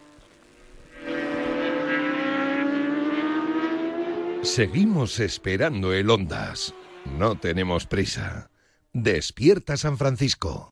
Seguimos esperando el Ondas. No tenemos prisa. Despierta San Francisco.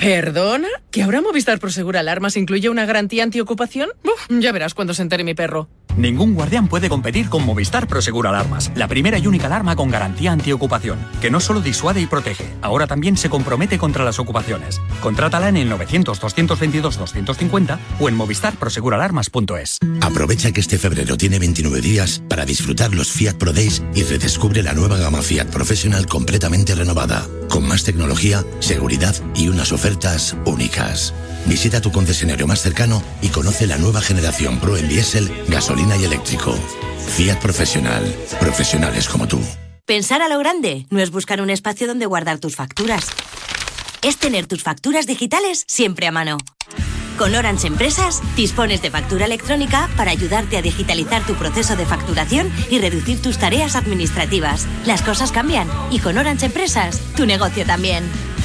¿Perdona? ¿Que ahora Movistar Prosegur Alarmas incluye una garantía antiocupación? Uf, ya verás cuando se entere mi perro. Ningún guardián puede competir con Movistar Prosegur Alarmas, la primera y única alarma con garantía antiocupación, que no solo disuade y protege, ahora también se compromete contra las ocupaciones. Contrátala en el 900-222-250 o en movistarproseguralarmas.es. Aprovecha que este febrero tiene 29 días para disfrutar los Fiat Pro Days y redescubre la nueva gama Fiat Professional completamente renovada, con más tecnología, seguridad y unas ofertas únicas. Visita tu concesionario más cercano y conoce la nueva generación Pro en diésel, gasolina y eléctrico. Fiat Professional. Profesionales como tú. Pensar a lo grande no es buscar un espacio donde guardar tus facturas. Es tener tus facturas digitales siempre a mano. Con Orange Empresas dispones de factura electrónica para ayudarte a digitalizar tu proceso de facturación y reducir tus tareas administrativas. Las cosas cambian y con Orange Empresas tu negocio también.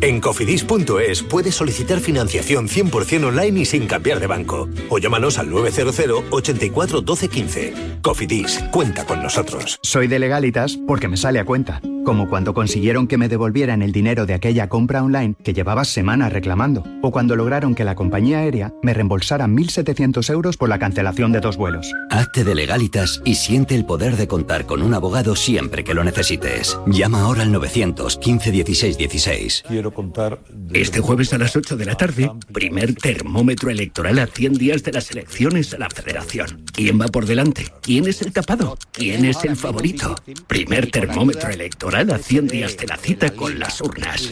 En cofidis.es puedes solicitar financiación 100% online y sin cambiar de banco. O llámanos al 900 84 12 15. Cofidis, cuenta con nosotros. Soy de legalitas porque me sale a cuenta. Como cuando consiguieron que me devolvieran el dinero de aquella compra online que llevaba semanas reclamando. O cuando lograron que la compañía aérea me reembolsara 1.700 euros por la cancelación de dos vuelos. Hazte de legalitas y siente el poder de contar con un abogado siempre que lo necesites. Llama ahora al 915 16 16. Quiero contar. Este jueves a las 8 de la tarde, primer termómetro electoral a 100 días de las elecciones a la Federación. ¿Quién va por delante? ¿Quién es el tapado? ¿Quién es el favorito? Primer termómetro electoral a 100 días de la cita con las urnas.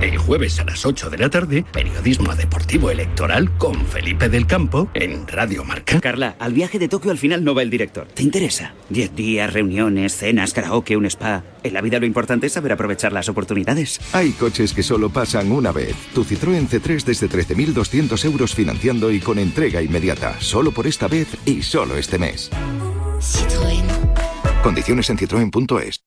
El jueves a las 8 de la tarde, periodismo deportivo electoral con Felipe del Campo en Radio Marca. Carla, al viaje de Tokio al final no va el director. ¿Te interesa? Diez días, reuniones, cenas, karaoke, un spa. En la vida lo importante es saber aprovechar las oportunidades. Hay coches que solo pasan una vez. Tu Citroën C3 desde 13.200 euros financiando y con entrega inmediata. Solo por esta vez y solo este mes. Citroën. Condiciones en citroen.es.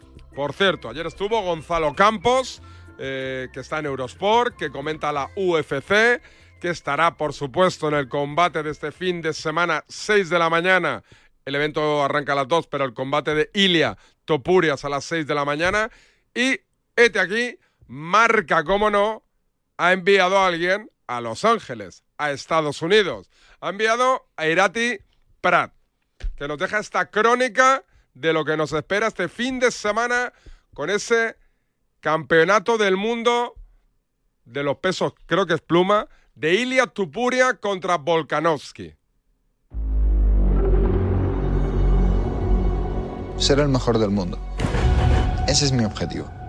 Por cierto, ayer estuvo Gonzalo Campos, eh, que está en Eurosport, que comenta la UFC, que estará, por supuesto, en el combate de este fin de semana, 6 de la mañana. El evento arranca a las 2, pero el combate de Ilia Topurias a las 6 de la mañana. Y, este aquí, marca, como no, ha enviado a alguien a Los Ángeles, a Estados Unidos. Ha enviado a Irati Prat, que nos deja esta crónica de lo que nos espera este fin de semana con ese campeonato del mundo de los pesos, creo que es pluma, de Ilia Tupuria contra Volkanovski. Ser el mejor del mundo. Ese es mi objetivo.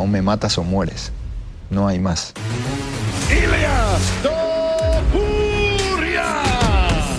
Aún me matas o mueres. No hay más.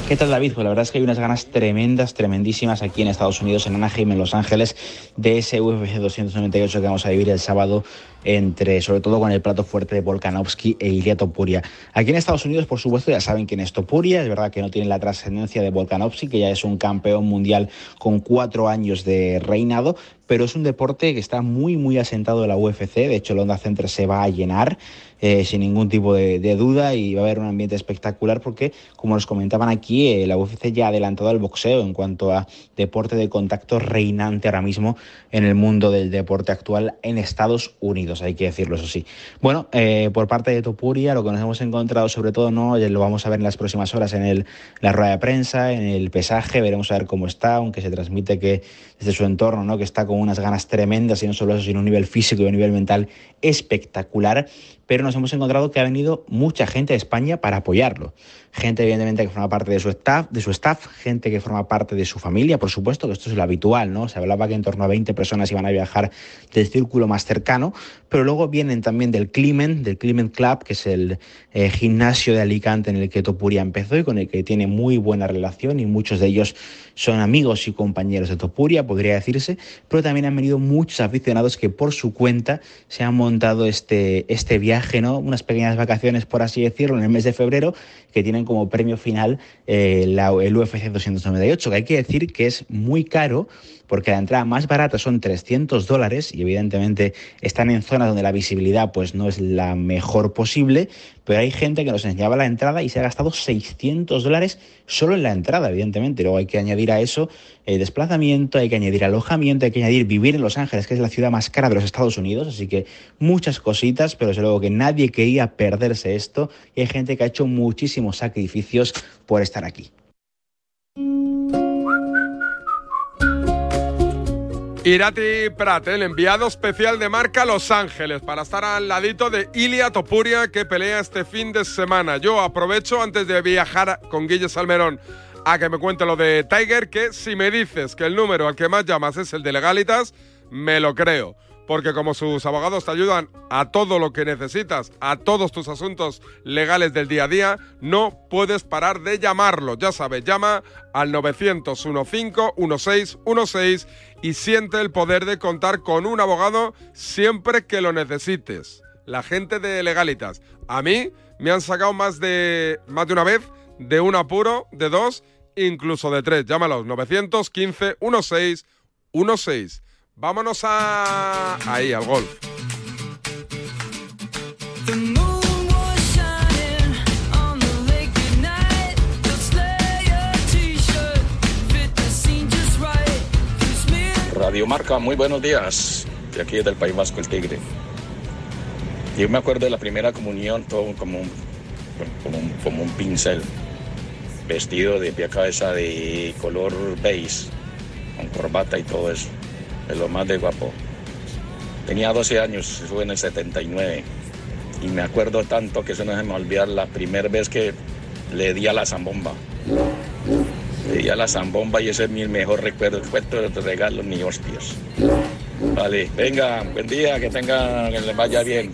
¿Qué tal David? Pues la verdad es que hay unas ganas tremendas, tremendísimas aquí en Estados Unidos, en Anaheim, en Los Ángeles, de ese UFC 298 que vamos a vivir el sábado entre, sobre todo con el plato fuerte de Volkanovski e Ilia Topuria. Aquí en Estados Unidos, por supuesto, ya saben quién es Topuria, es verdad que no tiene la trascendencia de Volkanovski, que ya es un campeón mundial con cuatro años de reinado, pero es un deporte que está muy, muy asentado en la UFC, de hecho el Honda Center se va a llenar. Eh, sin ningún tipo de, de, duda y va a haber un ambiente espectacular porque, como nos comentaban aquí, eh, la UFC ya ha adelantado al boxeo en cuanto a deporte de contacto reinante ahora mismo en el mundo del deporte actual en Estados Unidos, hay que decirlo eso sí. Bueno, eh, por parte de Topuria, lo que nos hemos encontrado sobre todo, no lo vamos a ver en las próximas horas en el, la rueda de prensa, en el pesaje, veremos a ver cómo está, aunque se transmite que desde su entorno, ¿no? que está con unas ganas tremendas y no solo eso, sino un nivel físico y un nivel mental espectacular, pero nos hemos encontrado que ha venido mucha gente de España para apoyarlo. Gente, evidentemente, que forma parte de su staff, de su staff, gente que forma parte de su familia, por supuesto, que esto es lo habitual, ¿no? Se hablaba que en torno a 20 personas iban a viajar del círculo más cercano, pero luego vienen también del Climent, del Climent Club, que es el eh, gimnasio de Alicante en el que Topuria empezó y con el que tiene muy buena relación y muchos de ellos son amigos y compañeros de Topuria, podría decirse, pero también han venido muchos aficionados que por su cuenta se han montado este, este viaje viaje. Unas pequeñas vacaciones, por así decirlo, en el mes de febrero, que tienen como premio final eh, la- el UFC 298, que hay que decir que es muy caro porque la entrada más barata son 300 dólares y evidentemente están en zonas donde la visibilidad pues no es la mejor posible, pero hay gente que nos enseñaba la entrada y se ha gastado 600 dólares solo en la entrada, evidentemente. Luego hay que añadir a eso el desplazamiento, hay que añadir alojamiento, hay que añadir vivir en Los Ángeles, que es la ciudad más cara de los Estados Unidos, así que muchas cositas, pero desde luego que nadie quería perderse esto y hay gente que ha hecho sacrificios por estar aquí. Irati Prat, el enviado especial de marca Los Ángeles, para estar al ladito de Ilia Topuria, que pelea este fin de semana. Yo aprovecho antes de viajar con Guille Salmerón a que me cuente lo de Tiger, que si me dices que el número al que más llamas es el de Legalitas, me lo creo. Porque como sus abogados te ayudan a todo lo que necesitas, a todos tus asuntos legales del día a día, no puedes parar de llamarlo. Ya sabes, llama al 900-15-1616 y siente el poder de contar con un abogado siempre que lo necesites. La gente de Legalitas. A mí me han sacado más de, más de una vez de un apuro, de dos, incluso de tres. Llámalos 915-1616. Vámonos a... ahí, al golf. Radio Marca, muy buenos días. De aquí del País Vasco, el Tigre. Yo me acuerdo de la primera comunión, todo como un, como un, como un pincel, vestido de pie a cabeza de color beige, con corbata y todo eso. Lo más de guapo. Tenía 12 años, fue en el 79. Y me acuerdo tanto que eso no se me olvidar la primera vez que le di a la zambomba. Le di a la zambomba y ese es mi mejor recuerdo. Cuento de los regalos ni hostias. Vale, venga, buen día, que tenga, que les vaya bien.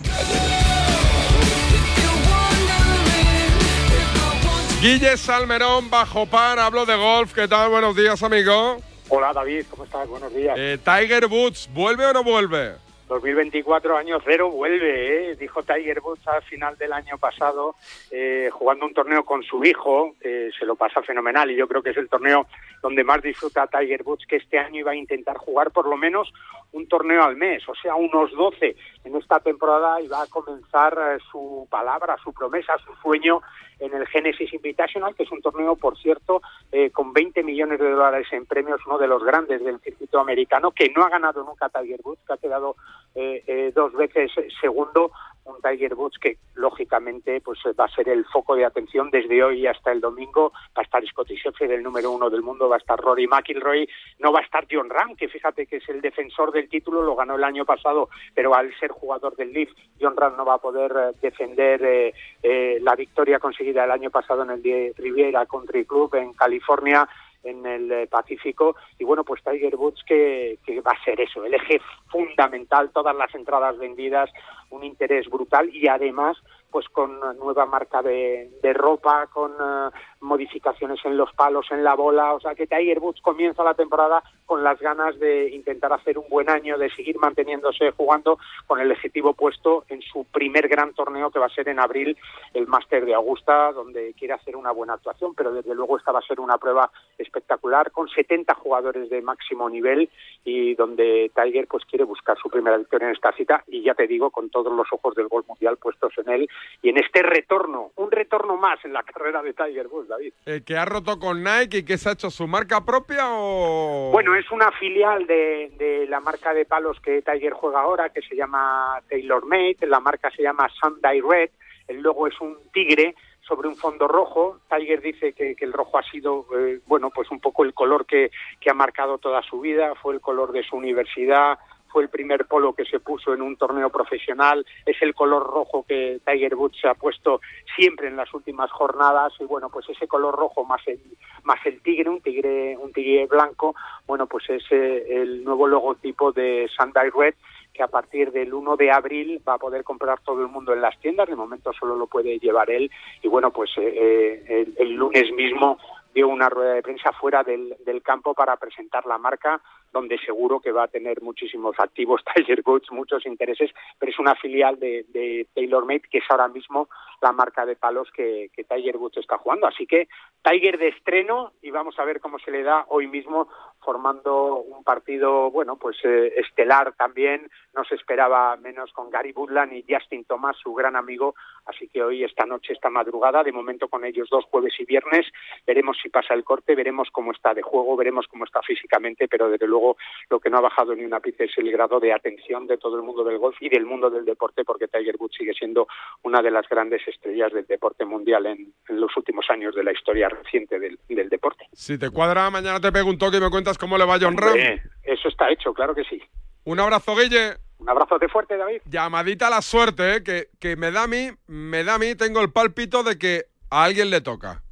Guille Salmerón, bajo par, hablo de golf. ¿Qué tal? Buenos días, amigo. Hola David, ¿cómo estás? Buenos días. Eh, Tiger Woods, ¿vuelve o no vuelve? 2024 año cero vuelve, ¿eh? dijo Tiger Woods al final del año pasado, eh, jugando un torneo con su hijo, se lo pasa fenomenal y yo creo que es el torneo donde más disfruta Tiger Woods, que este año iba a intentar jugar por lo menos un torneo al mes, o sea, unos 12 en esta temporada y va a comenzar eh, su palabra, su promesa, su sueño en el Genesis Invitational, que es un torneo, por cierto, eh, con 20 millones de dólares en premios, uno de los grandes del circuito americano, que no ha ganado nunca Tiger Woods, que ha quedado eh, eh, dos veces segundo, un Tiger Woods que lógicamente pues va a ser el foco de atención desde hoy hasta el domingo. Va a estar Scotty Scheffler, el número uno del mundo, va a estar Rory McIlroy, no va a estar John Ram, que fíjate que es el defensor del título, lo ganó el año pasado, pero al ser jugador del Leaf, John Ram no va a poder eh, defender eh, eh, la victoria conseguida el año pasado en el Riviera Country Club en California en el eh, Pacífico. Y bueno pues Tiger Woods que, que va a ser eso el eje fundamental todas las entradas vendidas un interés brutal y además pues con nueva marca de, de ropa, con eh, modificaciones en los palos, en la bola, o sea que Tiger Woods comienza la temporada con las ganas de intentar hacer un buen año, de seguir manteniéndose jugando con el objetivo puesto en su primer gran torneo que va a ser en abril el Máster de Augusta, donde quiere hacer una buena actuación, pero desde luego esta va a ser una prueba espectacular con 70 jugadores de máximo nivel y donde Tiger pues quiere buscar su primera victoria en esta cita y ya te digo con todos los ojos del gol mundial puestos en él y en este retorno, un retorno más en la carrera de Tiger Woods, David. Eh, ¿Que ha roto con Nike y que se ha hecho su marca propia o...? Bueno, es una filial de, de la marca de palos que Tiger juega ahora, que se llama TaylorMade, la marca se llama Sunday Red, el logo es un tigre sobre un fondo rojo. Tiger dice que, que el rojo ha sido, eh, bueno, pues un poco el color que, que ha marcado toda su vida, fue el color de su universidad, fue el primer polo que se puso en un torneo profesional, es el color rojo que Tiger Woods se ha puesto siempre en las últimas jornadas y bueno, pues ese color rojo más el más el tigre, un tigre un tigre blanco, bueno, pues es eh, el nuevo logotipo de Sunday Red que a partir del 1 de abril va a poder comprar todo el mundo en las tiendas, de momento solo lo puede llevar él y bueno, pues eh, el, el lunes mismo dio una rueda de prensa fuera del, del campo para presentar la marca donde seguro que va a tener muchísimos activos Tiger Woods, muchos intereses, pero es una filial de, de TaylorMade que es ahora mismo la marca de palos que, Tiger Woods está jugando. Así que Tiger de estreno y vamos a ver cómo se le da hoy mismo formando un partido, bueno, pues eh, estelar también. No se esperaba menos con Gary Woodland y Justin Thomas, su gran amigo. Así que hoy, esta noche, esta madrugada, de momento con ellos dos, jueves y viernes, veremos si pasa el corte, veremos cómo está de juego, veremos cómo está físicamente, pero desde luego lo que no ha bajado ni una pizca es el grado de atención de todo el mundo del golf y del mundo del deporte, porque Tiger Woods sigue siendo una de las grandes estrellas del deporte mundial en, en los últimos años de la historia reciente del, del deporte. Si te cuadra, mañana te pego un toque y me cuentas cómo le va a John Ram. Eh, eso está hecho, claro que sí. Un abrazo, Guille. Un abrazo de fuerte, David. Llamadita a la suerte, ¿eh? que, que me da a mí, me da a mí, tengo el pálpito de que a alguien le toca.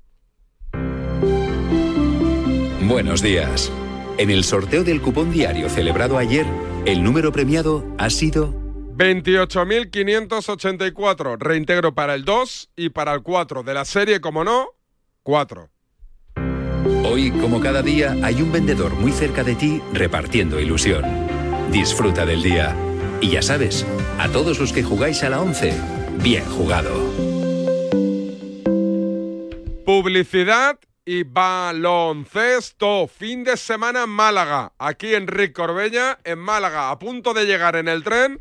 Buenos días. En el sorteo del cupón diario celebrado ayer, el número premiado ha sido 28.584. Reintegro para el 2 y para el 4. De la serie, como no, 4. Hoy, como cada día, hay un vendedor muy cerca de ti repartiendo ilusión. Disfruta del día. Y ya sabes, a todos los que jugáis a la 11, bien jugado. Publicidad y baloncesto. Fin de semana en Málaga. Aquí Enrique Corbella, en Málaga, a punto de llegar en el tren,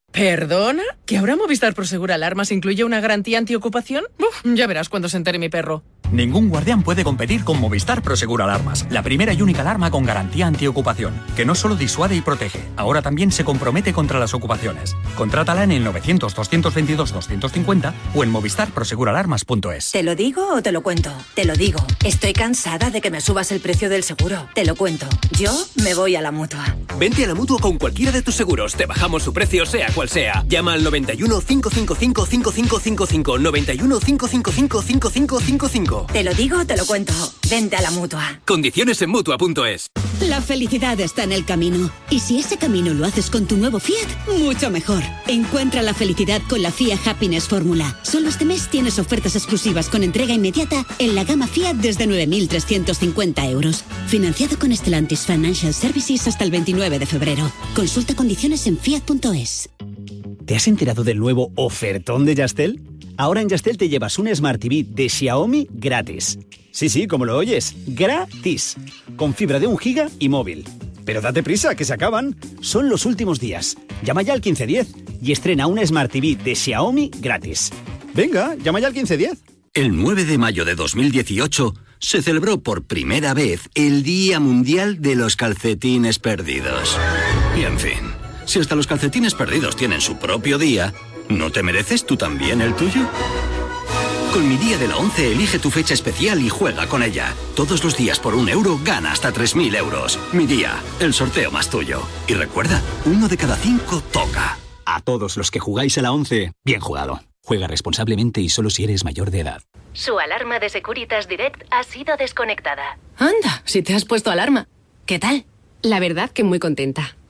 ¿Perdona? ¿Que ahora Movistar Prosegur Alarmas incluye una garantía antiocupación? Uf, ya verás cuando se entere mi perro. Ningún guardián puede competir con Movistar Prosegur Alarmas, la primera y única alarma con garantía antiocupación, que no solo disuade y protege, ahora también se compromete contra las ocupaciones. Contrátala en el 900-222-250 o en movistarproseguralarmas.es. ¿Te lo digo o te lo cuento? Te lo digo. Estoy cansada de que me subas el precio del seguro. Te lo cuento. Yo me voy a la mutua. Vente a la mutua con cualquiera de tus seguros. Te bajamos su precio, sea cual sea. Llama al 91 555 5555. 91 555 5555. Te lo digo o te lo cuento. Vente a la mutua. Condiciones en mutua.es. La felicidad está en el camino. Y si ese camino lo haces con tu nuevo Fiat, mucho mejor. Encuentra la felicidad con la Fiat Happiness Fórmula. Solo este mes tienes ofertas exclusivas con entrega inmediata en la gama Fiat desde 9.350 euros. Financiado con Stellantis Financial Services hasta el 29 de febrero. Consulta condiciones en fiat.es. ¿Te has enterado del nuevo ofertón de Yastel? Ahora en Yastel te llevas un Smart TV de Xiaomi gratis. Sí, sí, como lo oyes, gratis. Con fibra de un giga y móvil. Pero date prisa, que se acaban. Son los últimos días. Llama ya al 1510 y estrena una Smart TV de Xiaomi gratis. Venga, llama ya al 1510. El 9 de mayo de 2018 se celebró por primera vez el Día Mundial de los Calcetines Perdidos. Y en fin, si hasta los calcetines perdidos tienen su propio día, ¿no te mereces tú también el tuyo? Con mi día de la 11 elige tu fecha especial y juega con ella. Todos los días por un euro gana hasta 3.000 euros. Mi día, el sorteo más tuyo. Y recuerda, uno de cada cinco toca. A todos los que jugáis a la 11, bien jugado. Juega responsablemente y solo si eres mayor de edad. Su alarma de Securitas Direct ha sido desconectada. Anda, si te has puesto alarma. ¿Qué tal? La verdad que muy contenta.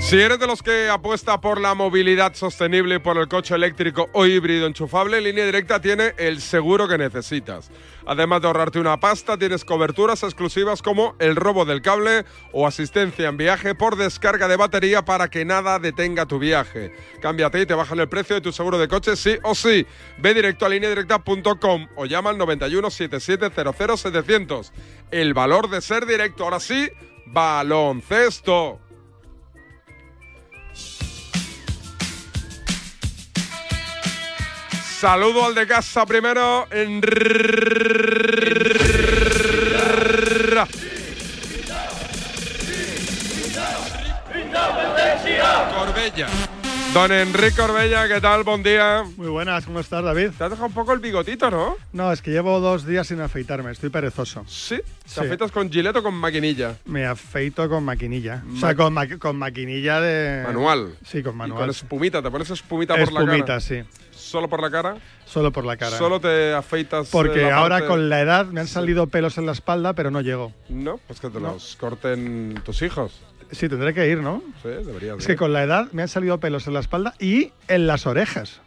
Si eres de los que apuesta por la movilidad sostenible y por el coche eléctrico o híbrido enchufable, Línea Directa tiene el seguro que necesitas. Además de ahorrarte una pasta, tienes coberturas exclusivas como el robo del cable o asistencia en viaje por descarga de batería para que nada detenga tu viaje. Cámbiate y te bajan el precio de tu seguro de coche sí o sí. Ve directo a lineadirecta.com o llama al 91 77 00 700. El valor de ser directo. Ahora sí, baloncesto. Saludo al de casa primero. En... Corbella. Don Enrique Corbella, ¿qué tal? Buen día. Muy buenas, ¿cómo estás, David? Te has dejado un poco el bigotito, ¿no? No, es que llevo dos días sin afeitarme, estoy perezoso. ¿Sí? ¿Te afeitas con gilet o con maquinilla? Me afeito con maquinilla. o sea, con, maqui- con maquinilla de... Manual. Sí, con Y manual. con espumita, ¿te pones espumita por la cara? Espumita, sí. ¿Solo por la cara? Solo por la cara. ¿Solo te afeitas Porque la ahora parte- con la edad me han salido pelos en la espalda, pero no llego. No, pues que te No. los corten tus hijos. Sí, tendré que ir, ¿no? Sí, deberías. Es de. que con la edad me han salido pelos en la espalda y en las orejas.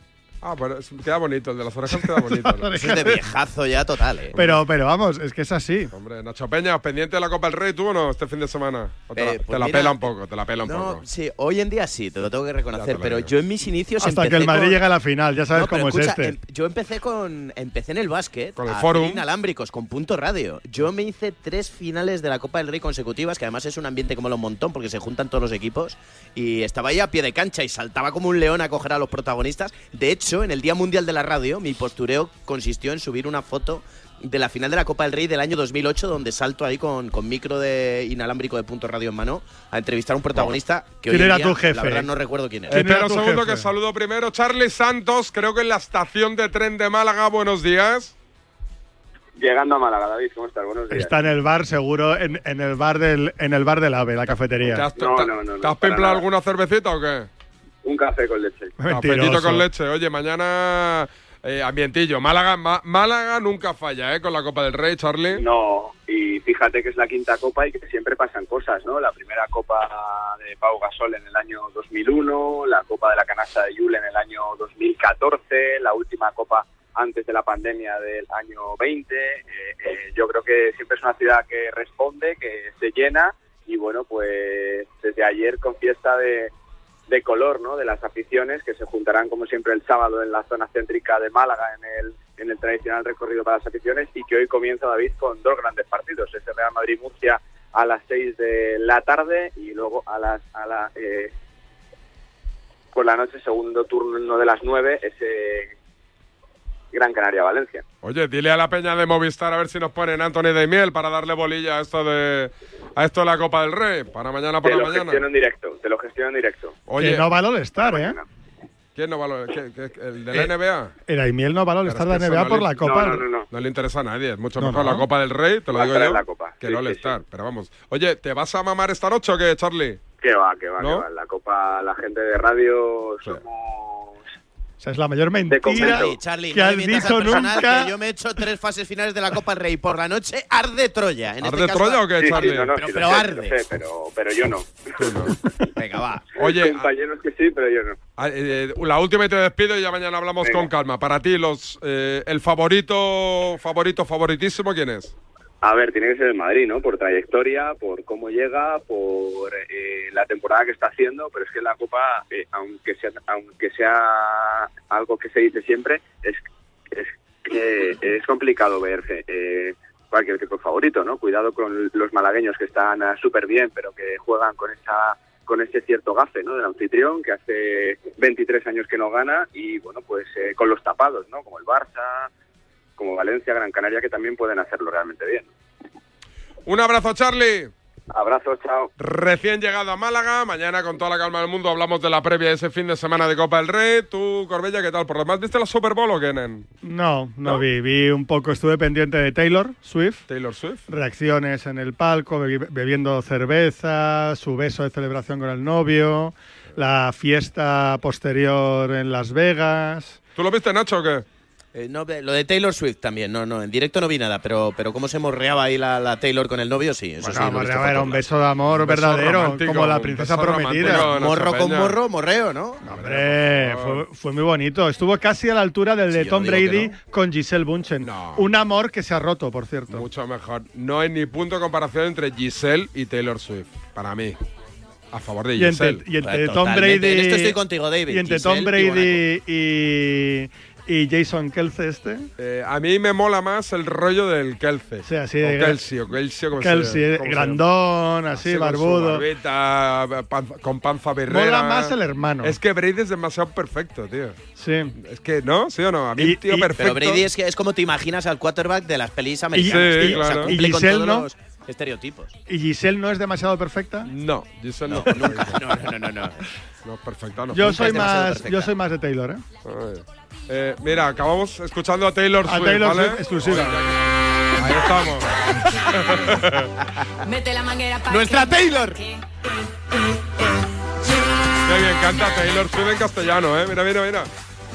Ah, pero es- queda bonito, el de las orejas queda bonito. ¿no? Eso es de viejazo ya total, ¿eh? Pero, pero vamos, es que es así. Hombre, Nacho Peña, pendiente de la Copa del Rey, ¿tú o no, este fin de semana? ¿O te la, Eh, te pues la mira, pela un poco, te la pela un No, poco. sí, hoy en día sí, te lo tengo que reconocer, pero digo. yo en mis inicios Hasta que el Madrid con- llegue a la final, ya sabes No, cómo es escucha, este. em- yo empecé con empecé en el básquet, Con el Forum. inalámbricos con punto radio. Yo me hice tres finales de la Copa del Rey consecutivas, que además es un ambiente como lo un montón porque se juntan todos los equipos y estaba ahí a pie de cancha y saltaba como un león a coger a los protagonistas. De hecho, en el Día Mundial de la Radio, mi postureo consistió en subir una foto de la final de la Copa del Rey del año 2008, donde salto ahí con, con micro de inalámbrico de punto radio en mano a entrevistar a un protagonista que hoy ¿Quién en era día, tu jefe? La verdad no recuerdo quién era. Espera un segundo que saludo primero. Charlie Santos, creo que en la estación de tren de Málaga. Buenos días. Llegando a Málaga, David, ¿cómo estás? Buenos días. Está en el bar, seguro, en, en el bar del, en el bar del AVE, la cafetería. ¿Te has, No, no, no, no, ¿te has pimplado alguna cervecita o qué? Un café con leche. Cafetito con leche. Oye, mañana eh, ambientillo. Málaga, Ma- Málaga nunca falla, ¿eh? Con la Copa del Rey, Charlie. No, y fíjate que es la quinta copa y que siempre pasan cosas, ¿no? La primera copa de Pau Gasol en el año 2001, la copa de la canasta de Yule en el año 2014, la última copa antes de la pandemia del año 20. Eh, eh, yo creo que siempre es una ciudad que responde, que se llena y bueno, pues desde ayer con fiesta de, de color, ¿no? De las aficiones que se juntarán como siempre el sábado en la zona céntrica de Málaga en el en el tradicional recorrido para las aficiones y que hoy comienza David con dos grandes partidos, ese Real Madrid Murcia a las 6 de la tarde y luego a las a la eh, por la noche segundo turno de las 9 ese Gran Canaria Valencia. Oye, dile a la peña de Movistar a ver si nos ponen Anthony de Miel para darle bolilla a esto de a esto de la Copa del Rey para mañana por Te la lo mañana. gestiono en directo, te lo gestiono en directo. Oye, que no va al estar, ¿eh? ¿quién no va a lo- qué- qué- el de la Eh, NBA? El Aimiel no va al estar de eso NBA no por le- la Copa. No, le interesa a nadie, es mucho No, mejor no. la Copa del Rey, te lo Va a digo estar yo, la Copa, que sí, el All sí, Star. Pero vamos, oye, ¿te vas a mamar esta noche o qué, Charlie? Que va, que va, ¿No? que va. La Copa, la gente de radio somos sea, es la mayor mentira. Charlie, que no has dicho nunca. que yo me he hecho tres fases finales de la Copa del Rey por la noche, arde Troya. En ¿Arde este caso- Troya o qué, Sí, sí, Charlie? no, no, Pero- sí, sé, arde. sé, pero, pero yo no. Venga, va. Oye, compañeros que sí, pero yo no. Ah, eh, la última y te despido y ya mañana hablamos Venga. con calma. Para ti, los eh, el favorito, favorito, favoritísimo, ¿quién es? A ver, tiene que ser el Madrid, ¿no? Por trayectoria, por cómo llega, por eh, la temporada que está haciendo, pero es que la Copa, eh, aunque sea aunque sea algo que se dice siempre, es, es que es complicado ver eh, cualquier tipo favorito, ¿no? Cuidado con los malagueños que están ah, súper bien, pero que juegan con esa con ese cierto gafe, ¿no? Del anfitrión que hace 23 años que no gana y bueno, pues eh, con los tapados, ¿no? Como el Barça, como Valencia, Gran Canaria, que también pueden hacerlo realmente bien. Un abrazo, Charlie. Abrazo, chao. Recién llegado a Málaga, mañana con toda la calma del mundo hablamos de la previa de ese fin de semana de Copa del Rey. Tú, Corbella, ¿qué tal? ¿Por lo demás viste la Super Bowl o qué, nen? No, no, vi. Vi un poco, estuve pendiente de Taylor Swift. Taylor Swift. Reacciones en el palco, bebi- bebiendo cerveza, su beso de celebración con el novio, la fiesta posterior en Las Vegas. ¿Tú lo viste, Nacho, o qué? Eh, no, lo de Taylor Swift también, no, no, en directo no vi nada, pero, pero cómo se morreaba ahí la, la Taylor con el novio, sí, eso Bueno, sí. era un beso de amor beso verdadero, como la princesa prometida. no Morro con morro, morreo, ¿no? Hombre, fue, fue muy bonito. Estuvo casi a la altura del de Tom no Brady con Giselle Bunchen. Un amor que se ha roto, por cierto. Mucho mejor. No hay ni punto de comparación entre Giselle y Taylor Swift, para mí. A favor de Y entre, Giselle. y entre Tom Brady. En esto estoy contigo, David. Y entre Giselle Tom Brady y, y Jason Kelsey este. Eh, a mí me mola más el rollo del Kelce. Sí, así o de- Kelsey, o Kelsey, como Kelsey, se eh, como se grandón, así, con su barbudo. barbita, panza- con panza birrera. Mola más el hermano. Es que Brady es demasiado perfecto, tío. Sí. Es que, ¿no? ¿Sí o no? A mí, Y- tío, y- perfecto. Pero Brady es, que es como te imaginas al quarterback de las pelis americanas. Sí, tío, o sea, claro. cumple Y con Giselle, todos ¿no? los estereotipos. ¿Y Giselle no es demasiado perfecta? No, Giselle no. nunca. No, no, no, no, no. No, perfecta, no. Yo nunca soy más, perfecta. yo soy más de Taylor, ¿eh? Ay. Eh, mira, acabamos escuchando a Taylor A Swift, Taylor ¿vale? Swift exclusiva. Ahí estamos. Mete la manguera para ¡Nuestra Taylor! Qué bien canta Taylor Swift en castellano, ¿eh? Mira, mira, mira.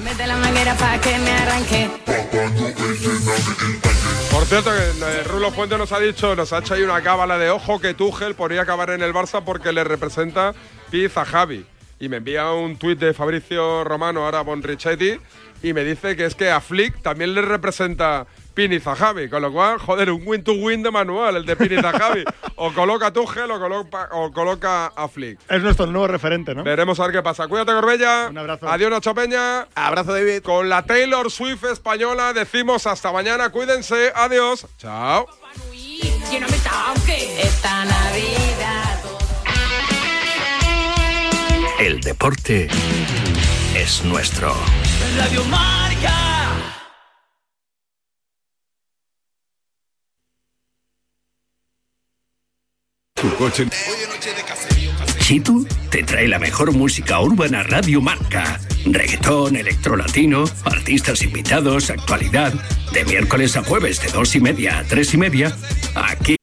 Mete la manguera para que me arranque. Por cierto, Rulo Fuente nos ha dicho, nos ha hecho ahí una cábala de ojo que Tuchel podría acabar en el Barça porque le representa Piz a Javi. Y me envía un tuit de Fabricio Romano, ahora Bonrichetti, y me dice que es que a Flick también le representa Piniz a Javi. Con lo cual, joder, un win-to-win de manual, el de Piniz a Javi. o coloca a Tuchel o coloca, o coloca a Flick. Es nuestro nuevo referente, ¿no? Veremos a ver qué pasa. Cuídate, Corbella. Un abrazo. Adiós, Nacho Peña. Abrazo, David. Con la Taylor Swift española decimos hasta mañana. Cuídense. Adiós. Chao. Esta Navidad. El deporte es nuestro. Radio Marca. Tu coche. Chitu te trae la mejor música urbana Radio Marca. Reggaetón, electrolatino, artistas invitados, actualidad. De miércoles a jueves de dos y media a tres y media. Aquí